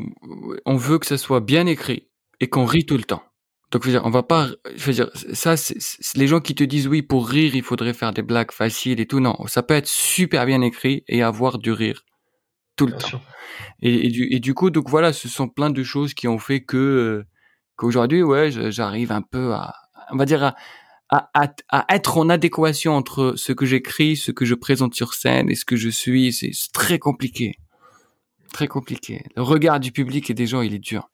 Speaker 3: on veut que ça soit bien écrit et qu'on rit tout le temps. Donc, je veux dire, on va pas, je veux dire, ça, c'est les gens qui te disent oui, pour rire, il faudrait faire des blagues faciles et tout. Non, ça peut être super bien écrit et avoir du rire tout le temps. Et, et, du, et du coup, donc voilà, ce sont plein de choses qui ont fait que euh, qu'aujourd'hui, ouais, j'arrive un peu à, on va dire, à, à, à, être en adéquation entre ce que j'écris, ce que je présente sur scène et ce que je suis, c'est très compliqué. Très compliqué. Le regard du public et des gens, il est dur.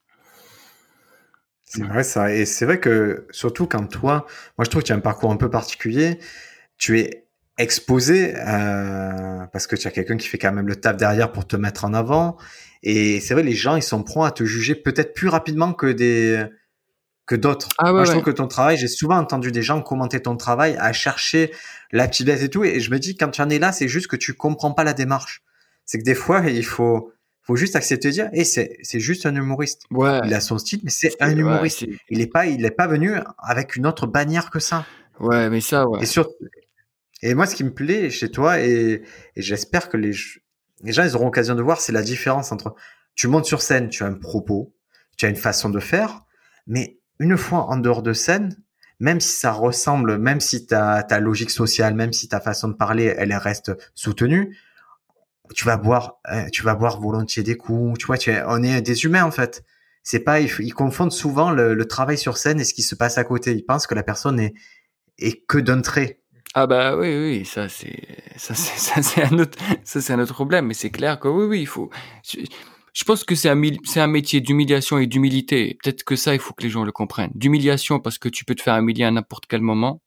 Speaker 1: C'est vrai ça. Et c'est vrai que surtout quand toi, moi je trouve que tu as un parcours un peu particulier, tu es exposé euh, parce que tu as quelqu'un qui fait quand même le taf derrière pour te mettre en avant. Et c'est vrai, les gens, ils sont prompts à te juger peut-être plus rapidement que des que d'autres. Ah Moi, je trouve que ton travail, j'ai souvent entendu des gens commenter ton travail, à chercher la petite bête et tout, et je me dis quand tu en es là, c'est juste que tu comprends pas la démarche. C'est que des fois, il faut, faut juste accepter de dire, et c'est, c'est juste un humoriste.
Speaker 3: Ouais.
Speaker 1: Il a son style, mais c'est un humoriste. il est pas, il est pas venu avec une autre bannière que ça.
Speaker 3: Ouais, mais ça, ouais.
Speaker 1: Et sur, et moi, ce qui me plaît chez toi, et, et j'espère que les, les gens, ils auront l'occasion de voir, c'est la différence entre, tu montes sur scène, tu as un propos, tu as une façon de faire, mais une fois en dehors de scène, même si ça ressemble, même si ta, ta logique sociale, même si ta façon de parler, elle reste soutenue, tu vas boire, euh, tu vas boire volontiers des coups. Tu vois, tu on est des humains en fait. C'est pas, ils, confondent souvent le, travail sur scène et ce qui se passe à côté. Ils pensent que la personne est, est que d'un trait.
Speaker 3: Ah bah oui oui ça c'est ça c'est *laughs* ça c'est un autre ça c'est un autre problème mais c'est clair que oui oui il faut je pense que c'est un, c'est un métier d'humiliation et d'humilité. Peut-être que ça, il faut que les gens le comprennent. D'humiliation parce que tu peux te faire humilier à n'importe quel moment.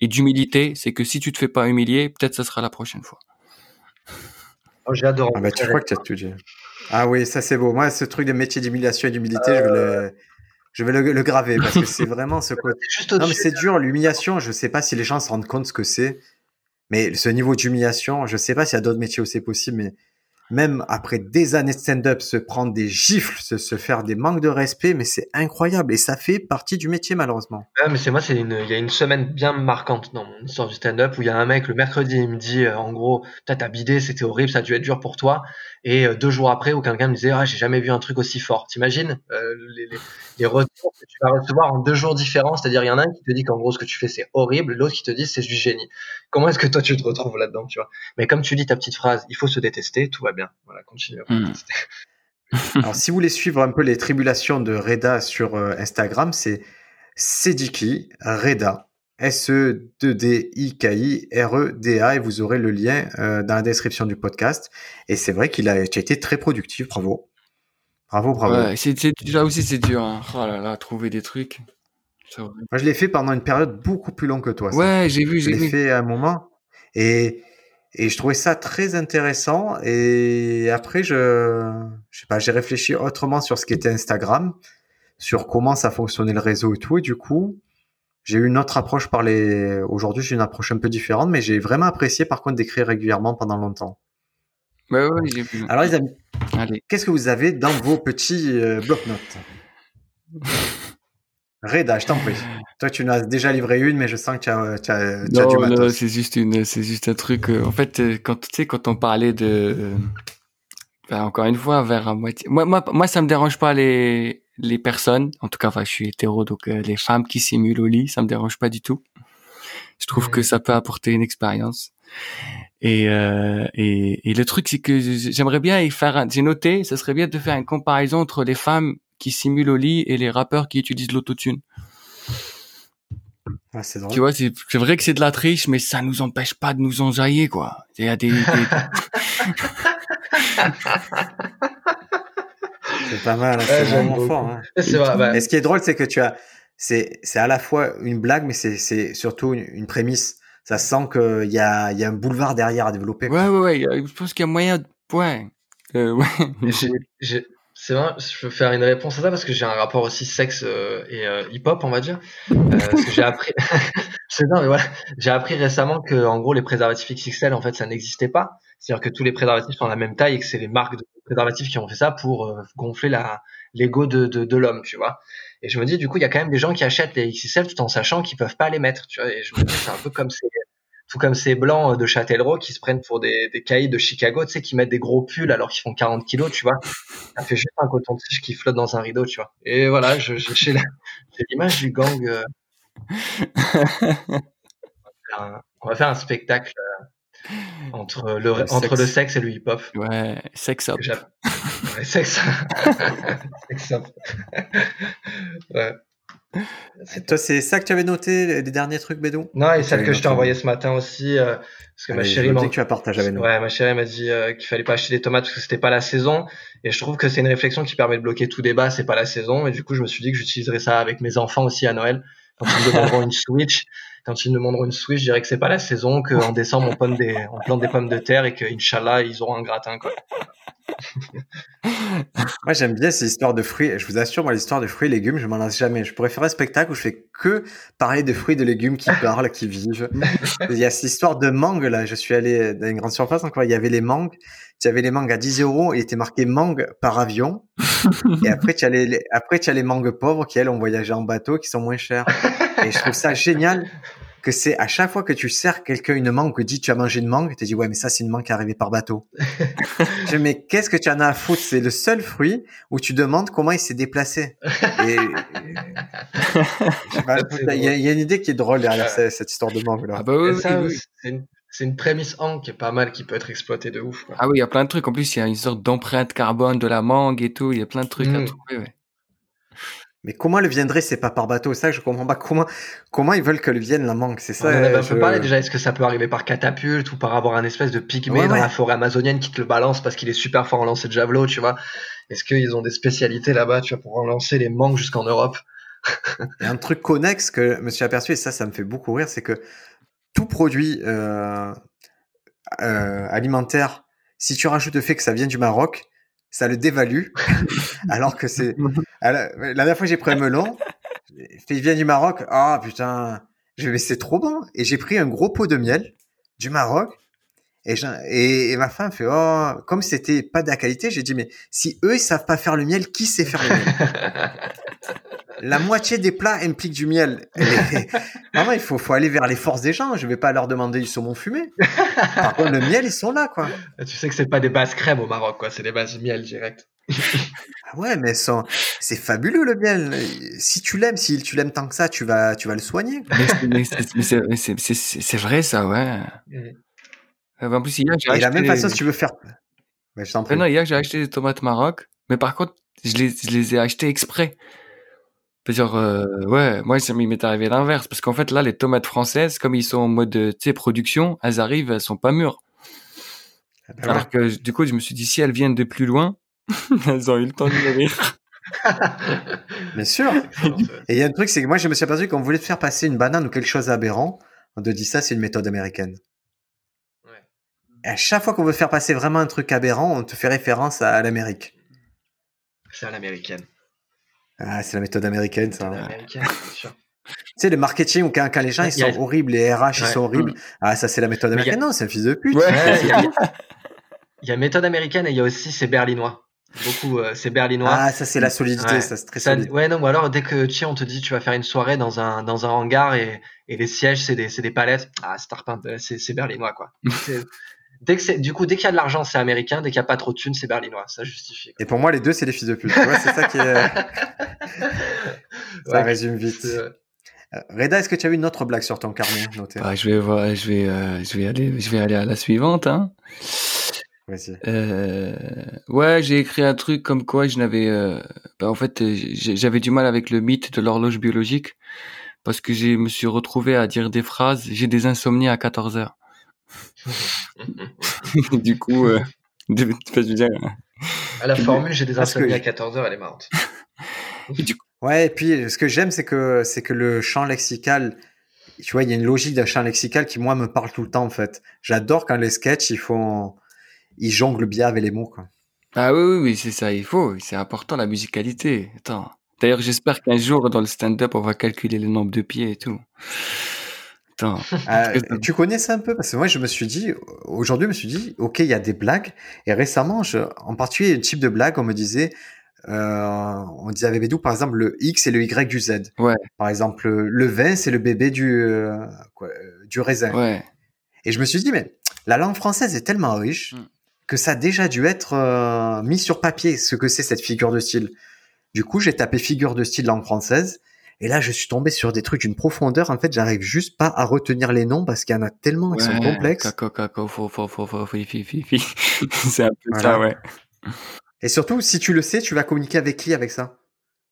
Speaker 3: Et d'humilité, c'est que si tu te fais pas humilier, peut-être ça sera la prochaine fois.
Speaker 2: Oh, J'adore.
Speaker 1: Ah bah, tu crois que tu as tout dit. Ah oui, ça c'est beau. Moi, ce truc de métier d'humiliation et d'humilité, je vais le, je vais le, graver parce que c'est *laughs* vraiment ce côté. non, mais c'est dur, l'humiliation. Je sais pas si les gens se rendent compte ce que c'est. Mais ce niveau d'humiliation, je sais pas s'il y a d'autres métiers où c'est possible, mais même après des années de stand-up, se prendre des gifles, se, se, faire des manques de respect, mais c'est incroyable et ça fait partie du métier malheureusement.
Speaker 2: Ouais, mais c'est moi, c'est il y a une semaine bien marquante dans mon histoire du stand-up où il y a un mec le mercredi, il me dit euh, en gros, t'as bidé, c'était horrible, ça a dû être dur pour toi. Et euh, deux jours après, où quelqu'un me disait, ah, j'ai jamais vu un truc aussi fort. T'imagines euh, les, les, les, retours que tu vas recevoir en deux jours différents, c'est-à-dire il y en a un qui te dit qu'en gros ce que tu fais c'est horrible, l'autre qui te dit c'est du génie. Comment est-ce que toi tu te retrouves là-dedans, tu vois? Mais comme tu dis ta petite phrase, il faut se détester, tout va bien. Voilà, continue. Hmm. *laughs*
Speaker 1: Alors, si vous voulez suivre un peu les tribulations de Reda sur euh, Instagram, c'est Sediki Reda. S-E-D-I-K-I-R-E-D-A et vous aurez le lien euh, dans la description du podcast. Et c'est vrai qu'il a, été très productif. Bravo. Bravo, bravo.
Speaker 3: Ouais, c'est, là aussi, c'est dur. Hein. Oh là là, trouver des trucs.
Speaker 1: Moi, je l'ai fait pendant une période beaucoup plus longue que toi.
Speaker 3: Ouais, j'ai vu, j'ai
Speaker 1: vu. Je l'ai fait à un moment. Et, et je trouvais ça très intéressant. Et après, je, je sais pas, j'ai réfléchi autrement sur ce qu'était Instagram, sur comment ça fonctionnait le réseau et tout. Et du coup, j'ai eu une autre approche par les. Aujourd'hui, j'ai une approche un peu différente, mais j'ai vraiment apprécié par contre d'écrire régulièrement pendant longtemps.
Speaker 3: Ouais, ouais, j'ai vu.
Speaker 1: Alors les amis, qu'est-ce que vous avez dans vos petits euh, bloc-notes? *laughs* Reda, je t'en prie. Toi, tu n'as déjà livré une, mais je sens que tu as, tu as, tu as du matos.
Speaker 3: Non, c'est juste une, c'est juste un truc. Euh, en fait, euh, quand tu sais, quand on parlait de, encore une fois, vers à moitié. Moi, moi, moi, ça me dérange pas les les personnes, en tout cas, enfin, je suis hétéro, donc euh, les femmes qui simulent au lit, ça me dérange pas du tout. Je trouve que ça peut apporter une expérience. Et, euh, et, et, le truc, c'est que j'aimerais bien y faire. J'ai noté, ça serait bien de faire une comparaison entre les femmes qui simulent au lit et les rappeurs qui utilisent l'autotune.
Speaker 1: Ah, c'est drôle.
Speaker 3: Tu vois, c'est vrai que c'est de la triche, mais ça nous empêche pas de nous enjailler, quoi. Il y a des... *laughs* *laughs*
Speaker 1: C'est pas mal, hein, c'est vraiment fort. Hein. Et ce qui est drôle, c'est que tu as, c'est, c'est à la fois une blague, mais c'est, c'est surtout une, prémisse. Ça sent qu'il y a, il y a un boulevard derrière à développer.
Speaker 3: Ouais, ouais, ouais. Je pense qu'il y a moyen de, ouais. Euh, *laughs*
Speaker 2: ouais. C'est vrai, je veux faire une réponse à ça parce que j'ai un rapport aussi sexe euh, et euh, hip-hop, on va dire. Euh, parce que j'ai appris, *laughs* non, mais voilà, j'ai appris récemment que en gros les préservatifs XXL en fait ça n'existait pas. C'est-à-dire que tous les préservatifs sont la même taille et que c'est les marques de préservatifs qui ont fait ça pour euh, gonfler la l'ego de, de, de l'homme, tu vois. Et je me dis du coup il y a quand même des gens qui achètent les XXL tout en sachant qu'ils peuvent pas les mettre, tu vois. Et je me dis c'est un peu comme ces tout comme ces blancs de Châtellerault qui se prennent pour des, des caïds de Chicago, tu sais, qui mettent des gros pulls alors qu'ils font 40 kilos, tu vois. Ça fait juste un coton-tige qui flotte dans un rideau, tu vois. Et voilà, j'ai l'image du gang. Euh. *laughs* on, va faire un, spectacle euh, entre le, entre le sexe et le hip-hop.
Speaker 3: Ouais, sex up.
Speaker 2: Ouais, sex, *laughs* sex up. *laughs* ouais.
Speaker 1: Toi, c'est ça que tu avais noté, les derniers trucs, Bédou
Speaker 2: Non, et celle que je t'ai envoyée ce matin aussi, euh, parce que ma chérie
Speaker 1: m'a dit que tu as partagé avec nous.
Speaker 2: Ouais, ma chérie m'a dit euh, qu'il fallait pas acheter des tomates parce que c'était pas la saison, et je trouve que c'est une réflexion qui permet de bloquer tout débat. C'est pas la saison, et du coup, je me suis dit que j'utiliserais ça avec mes enfants aussi à Noël quand ils me demanderont *laughs* une Switch. Quand ils me demanderont une Switch, je dirais que c'est pas la saison, qu'en décembre on, plante des, on plante des pommes de terre et que Inch'Allah ils auront un gratin quoi. *laughs*
Speaker 1: moi, j'aime bien ces histoires de fruits. Je vous assure, moi, l'histoire de fruits et légumes, je m'en lance jamais. Je pourrais faire un spectacle où je fais que parler de fruits et de légumes qui *laughs* parlent, qui vivent. Il y a cette histoire de mangue, là. Je suis allé dans une grande surface encore. Il y avait les mangues. Tu avais les mangues à 10 euros. Il était marqué mangue par avion. et après, tu as les, après, tu as les mangues pauvres qui, elles, ont voyagé en bateau, qui sont moins chères. Et je trouve ça génial que c'est à chaque fois que tu sers quelqu'un une mangue, que dit tu as mangé une mangue, tu te dis ouais mais ça c'est une mangue qui est arrivée par bateut. *laughs* je mais qu'est-ce que tu en as à foutre? C'est le seul fruit où tu demandes comment il s'est déplacé. Et, il y, a une idée qui est drôle derrière cette, histoire de mangue là.
Speaker 3: Ah bah oui,
Speaker 2: c'est une, prémisse en qui est pas mal, qui peut être exploitée de ouf.
Speaker 3: Ah oui, il y a plein de trucs. En plus, il y a une sorte d'empreinte carbone de la mangue et tout. Il y a plein de trucs à mm. trouver. Ouais.
Speaker 1: Mais comment le viendrait C'est pas par bateau? Ça, je comprends pas comment comment ils veulent que le vienne la mangue. C'est ça.
Speaker 2: On avait un peu parlé déjà. Est-ce que ça peut arriver par catapulte ou par avoir un espèce de pygmée dans la forêt amazonienne qui te le balance parce qu'il est super fort en lancer de javelot, tu vois? Est-ce qu'ils ont des spécialités là-bas, tu vois, pour lancer les mangues jusqu'en Europe?
Speaker 1: Il y a un truc connexe que je me suis aperçu et ça, ça me fait beaucoup rire, c'est que tout produit euh, euh, alimentaire, si tu rajoutes le fait que ça vient du Maroc, ça le dévalue. *laughs* alors que c'est. La, dernière fois, j'ai pris un melon. Il vient du Maroc. Ah, putain. Je vais, c'est trop bon. Et j'ai pris un gros pot de miel du Maroc. Et, et, et ma femme fait, oh, comme c'était pas de la qualité, j'ai dit, mais si eux, ils savent pas faire le miel, qui sait faire le miel? *laughs* la moitié des plats impliquent du miel. *laughs* non, il faut, faut aller vers les forces des gens. Je vais pas leur demander du saumon fumé. Par contre, le miel, ils sont là, quoi.
Speaker 2: Tu sais que c'est pas des bases crèmes au Maroc, quoi. C'est des bases miel direct.
Speaker 1: ah ouais, mais c'est fabuleux le miel. Si tu l'aimes, si tu l'aimes tant que ça, tu vas, tu vas le soigner.
Speaker 3: c'est vrai, ça, ouais. Mm. En plus, hier,
Speaker 1: j'ai acheté... Et la même façon, si tu veux faire.
Speaker 3: Mais je t'en prie. Non, hier, j'ai acheté des tomates Maroc. Mais par contre, je les, je les ai achetées exprès Genre, euh, ouais, moi, ça m'est arrivé l'inverse. Parce qu'en fait, là, les tomates françaises, comme ils sont en mode, tu sais, production, elles arrivent, elles sont pas mûres. Ah Alors que, du coup, je me suis dit, si elles viennent de plus loin, *laughs* elles ont eu le temps de mûrir. *laughs*
Speaker 1: Bien sûr. *laughs* Et il y a un truc, c'est que moi, je me suis aperçu qu'on voulait faire passer une banane ou quelque chose aberrant. On te dit ça, c'est une méthode américaine. Ouais. Et à chaque fois qu'on veut faire passer vraiment un truc aberrant, on te fait référence à l'Amérique.
Speaker 2: C'est à l'américaine.
Speaker 1: Ah, c'est la méthode américaine, ça. Américaine, bien *laughs* sûr. Tu sais, le marketing, ou quand, les gens ils sont horribles, les RH ils sont horribles, ah, ça c'est la méthode américaine. Non, c'est un fils de pute.
Speaker 2: il *laughs* y, a méthode américaine et il y a aussi c'est berlinois. Beaucoup, euh, c'est berlinois.
Speaker 1: Ah, ça c'est la solidité, ça c'est très solide.
Speaker 2: Ouais, non, ou alors dès que tu sais, on te dit tu vas faire une soirée dans un, dans un hangar et, et les sièges c'est des, des palettes, ah, c'est berlinois quoi. *laughs* Dès que c'est, du coup, dès qu'il y a de l'argent, c'est américain. Dès qu'il n'y a pas trop de thunes, c'est berlinois. Ça justifie.
Speaker 1: Et pour moi, les deux, c'est des fils de pute. c'est ça qui est. *laughs* ça résume vite. Euh, Reda, est-ce que tu as eu une autre blague sur ton carnet
Speaker 3: noté? Bah, Je vais voir, je vais, euh, je vais aller, je vais aller à la suivante. Hein. Euh, ouais, j'ai écrit un truc comme quoi je n'avais, bah, en fait, j'avais du mal avec le mythe de l'horloge biologique parce que je me suis retrouvé à dire des phrases. J'ai des insomnies à 14 heures. *laughs* du coup, euh,
Speaker 2: dire, à la formule, j'ai des insomnies à 14 heures, elle est marrante. *laughs*
Speaker 1: Ouais, et puis ce que j'aime, c'est que c'est que le champ lexical, tu vois, il y a une logique d'un champ lexical qui moi me parle tout le temps en fait. J'adore quand les sketchs ils font, ils jonglent bien avec les mots quoi.
Speaker 3: Ah oui oui, oui c'est ça, il faut, c'est important la musicalité. Attends. D'ailleurs, j'espère qu'un jour dans le stand-up, on va calculer le nombre de pieds et tout.
Speaker 1: Euh, tu connais ça un peu? Parce que moi, je me suis dit, aujourd'hui, je me suis dit, ok, il y a des blagues. Et récemment, je, en particulier, un type de blague, on me disait, euh, on disait avec Bédou, par exemple, le X et le Y du Z.
Speaker 3: Ouais.
Speaker 1: Par exemple, le vin, c'est le bébé du, euh, quoi, du raisin.
Speaker 3: Ouais.
Speaker 1: Et je me suis dit, mais la langue française est tellement riche mm. que ça a déjà dû être mis sur papier, ce que c'est cette figure de style. Du coup, j'ai tapé figure de style langue française et là, je suis tombé sur des trucs d'une profondeur. En fait, j'arrive juste pas à retenir les noms parce qu'il y en a tellement qui sont complexes.
Speaker 3: C'est un peu ça, ouais.
Speaker 1: Et surtout, si tu le sais, tu vas communiquer avec qui avec ça?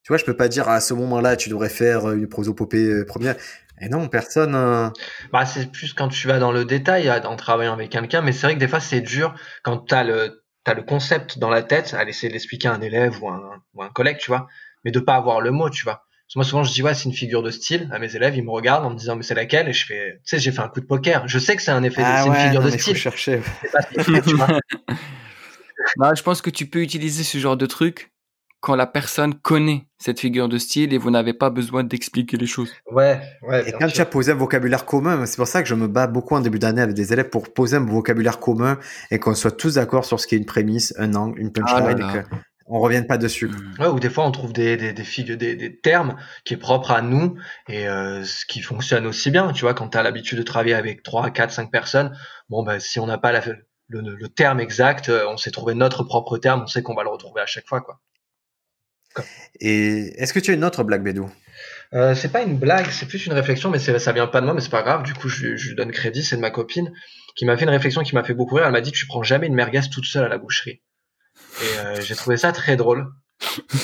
Speaker 1: Tu vois, je peux pas dire à ce moment-là, tu devrais faire une prosopopée euh, première. Et non, personne. Euh,
Speaker 2: bah, c'est plus quand tu vas dans le détail en travaillant avec quelqu'un, mais c'est vrai que des fois, c'est dur quand tu as le, as le concept dans la tête, à essayer de l'expliquer à un élève ou un, ou un collègue, tu vois, mais de pas avoir le mot, tu vois moi, souvent, je dis, ouais, c'est une figure de style à mes élèves. Ils me regardent en me disant, mais c'est laquelle? Et je fais, tu sais, j'ai fait un coup de poker. Je sais que c'est un effet,
Speaker 1: ah
Speaker 2: c'est une figure de style.
Speaker 1: chercher. *laughs* *laughs*
Speaker 3: je pense que tu peux utiliser ce genre de truc quand la personne connaît cette figure de style et vous n'avez pas besoin d'expliquer les choses.
Speaker 2: Ouais, ouais.
Speaker 1: Et quand tu as posé un vocabulaire commun, c'est pour ça que je me bats beaucoup en début d'année avec des élèves pour poser un vocabulaire commun et qu'on soit tous d'accord sur ce qui est une prémisse, un angle, une punchline. Ah on revienne pas dessus.
Speaker 2: Mmh. Ouais, ou des fois on trouve des des des, des, des termes qui est propre à nous et euh, ce qui fonctionne aussi bien. Tu vois, quand tu as l'habitude de travailler avec 3, 4, 5 personnes, bon bah si on n'a pas la, le, le, terme exact, euh, on sait trouver notre propre terme, on sait qu'on va le retrouver à chaque fois quoi.
Speaker 1: Et est-ce que tu as une autre blague Bédou?
Speaker 2: Euh, c'est pas une blague, c'est plus une réflexion, mais ça vient pas de moi, mais c'est pas grave. Du coup, je, je lui donne crédit, c'est de ma copine qui m'a fait une réflexion qui m'a fait beaucoup rire. Elle m'a dit tu prends jamais une merguez toute seule à la boucherie. Et euh, j'ai trouvé ça très drôle.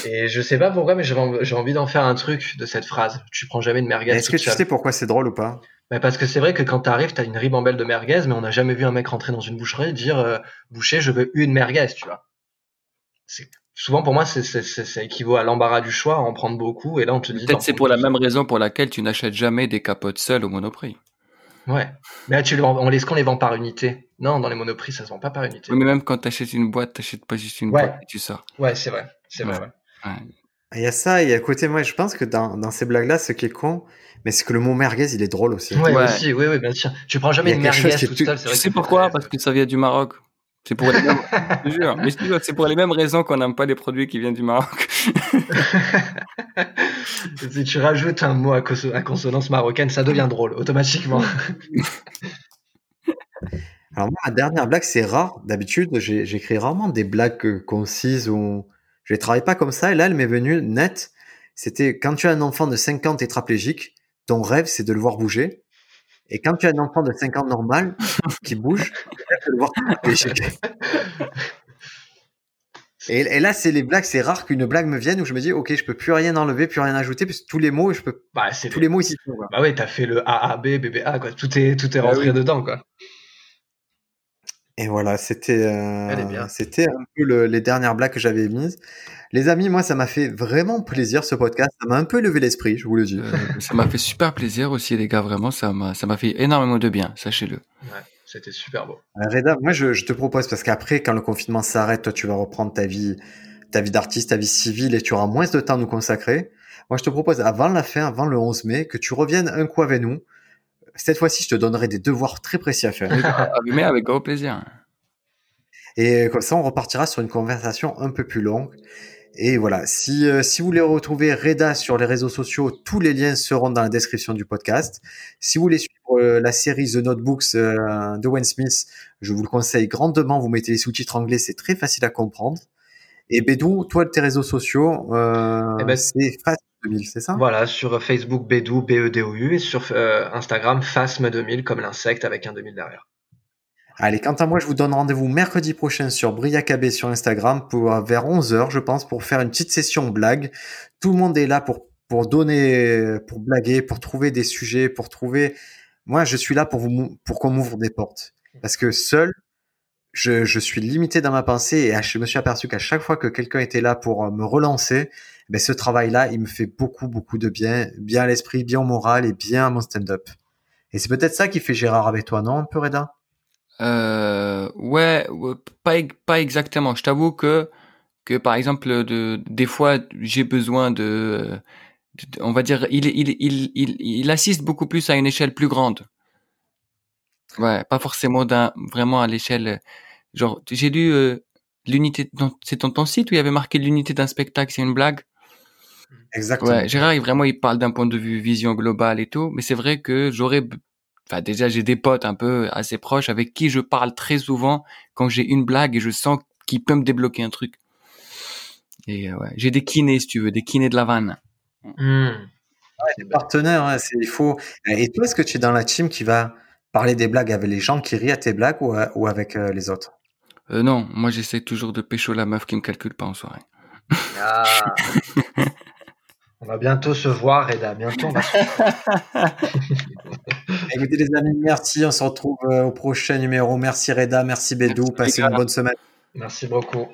Speaker 2: Et je sais pas pourquoi, mais j'ai envie d'en faire un truc de cette phrase. Tu prends jamais de merguez.
Speaker 1: Est-ce que tu sais pourquoi c'est drôle ou pas?
Speaker 2: Bah Parce que c'est vrai que quand t'arrives, t'as une ribambelle de merguez, mais on n'a jamais vu un mec rentrer dans une boucherie et dire euh, boucher, je veux une merguez, tu vois. Souvent pour moi, c'est, ça équivaut à l'embarras du choix, en prendre beaucoup, et là on te dit.
Speaker 3: Peut-être c'est pour la même raison pour laquelle tu n'achètes jamais des capotes seules au Monoprix.
Speaker 2: Ouais. Mais tu on les, qu'on les vend par unité Non, dans les monoprix, ça se vend pas par unité.
Speaker 3: Oui, mais même quand tu achètes une boîte, tu n'achètes pas juste une boîte et tu sors.
Speaker 2: Ouais, c'est vrai. C'est vrai,
Speaker 1: Il y a ça, et à côté, moi, je pense que dans, dans ces blagues-là, ce qui est con, mais c'est que le mot merguez, il est drôle aussi.
Speaker 2: Ouais, aussi, oui, oui, bien sûr. Tu prends jamais une merguez toute seule,
Speaker 3: c'est Tu sais pourquoi? Parce que ça vient du Maroc. C'est pour les mêmes, *laughs* c'est pour les mêmes raisons qu'on n'aime pas les produits qui viennent du Maroc. *laughs* *laughs*
Speaker 2: si tu rajoutes un mot à, consonance marocaine, ça devient drôle automatiquement. *laughs*
Speaker 1: Alors moi, ma dernière blague, c'est rare. D'habitude, j'écris rarement des blagues concises ou je les travaille pas comme ça. Et là, elle m'est venue nette. C'était quand tu as un enfant de 5 ans tétraplégique, ton rêve, c'est de le voir bouger. Et quand tu as un enfant de 5 ans normal qui bouge, tu le voir *laughs* Et, là, c'est les blagues, c'est rare qu'une blague me vienne où je me dis, ok, je peux plus rien enlever, plus rien ajouter, parce que tous les mots, je peux.
Speaker 2: Bah,
Speaker 1: tous les mots ici.
Speaker 2: Bah ouais, t'as fait le AAB, BBA, quoi. Tout est, tout est bah rentré dedans, quoi.
Speaker 1: Et voilà, c'était, euh, c'était un peu les dernières blagues que j'avais mises. Les amis, moi, ça m'a fait vraiment plaisir ce podcast. Ça m'a un peu levé l'esprit, je vous le dis.
Speaker 3: Euh, ça m'a fait super plaisir aussi, les gars. Vraiment, ça m'a, ça m'a fait énormément de bien, sachez-le.
Speaker 2: Ouais, c'était super beau.
Speaker 1: Euh, Reda, moi, je, je, te propose parce qu'après, quand le confinement s'arrête, toi, tu vas reprendre ta vie, ta vie d'artiste, ta vie civile, et tu auras moins de temps à nous consacrer. Moi, je te propose avant la fin, avant le 11 mai, que tu reviennes un coup avec nous. Cette fois-ci, je te donnerai des devoirs très précis à faire.
Speaker 3: Mais avec grand plaisir.
Speaker 1: Et comme ça, on repartira sur une conversation un peu plus longue. Et voilà, si, euh, si vous voulez retrouver Reda sur les réseaux sociaux, tous les liens seront dans la description du podcast. Si vous voulez suivre euh, la série The Notebooks euh, de Wayne Smith, je vous le conseille grandement. Vous mettez les sous-titres anglais, c'est très facile à comprendre. Et Bédou, toi, tes réseaux sociaux, eh ben, c'est FASM2000, c'est ça?
Speaker 2: Voilà, sur Facebook Bédou, B-E-D-O-U, et sur Instagram FASM2000, comme l'insecte avec un 2000 derrière.
Speaker 1: Allez, quant à moi, je vous donne rendez-vous mercredi prochain sur Briacabé sur Instagram pour vers 11h, je pense, pour faire une petite session blague. Tout le monde est là pour pour donner, pour blaguer, pour trouver des sujets, pour trouver. Moi, je suis là pour vous, pour qu'on m'ouvre des portes. Parce que seul, je, je suis limité dans ma pensée et je me suis aperçu qu'à chaque fois que quelqu'un était là pour me relancer, ben ce travail-là, il me fait beaucoup, beaucoup de bien, bien à l'esprit, bien au moral et bien à mon stand-up. Et c'est peut-être ça qui fait Gérard avec toi, non, un peu Reda?
Speaker 3: Euh, ouais, pas pas exactement. Je t'avoue que que par exemple de des fois j'ai besoin de, on va dire il, il il il assiste beaucoup plus à une échelle plus grande. Ouais, pas forcément d'un vraiment à l'échelle genre j'ai lu euh, l'unité c'est dans ton site où il y avait marqué l'unité d'un spectacle, c'est une blague?
Speaker 1: Exactement.
Speaker 3: Ouais, Gérard, vraiment, il parle d'un point de vue vision globale et tout, mais c'est vrai que j'aurais Enfin, déjà, j'ai des potes un peu assez proches avec qui je parle très souvent quand j'ai une blague et je sens qu'il peut me débloquer un truc. Et euh, ouais, j'ai des kinés, si tu veux, des kinés de la vanne.
Speaker 1: Mmh. des partenaires, hein, il faut. Et toi, est-ce que tu es dans la team qui va parler des blagues avec les gens qui rient à tes blagues ou, ou avec euh, les autres?
Speaker 3: Euh, Non, moi j'essaie toujours de pécho la meuf qui me calcule pas en soirée. Ah. *laughs*
Speaker 2: On va bientôt se voir, Reda. Bientôt, on va se *laughs*
Speaker 1: Écoutez, les amis, merci. On se retrouve euh, au prochain numéro. Merci, Reda. Merci, Bédou. Passez une bonne semaine.
Speaker 2: Merci beaucoup.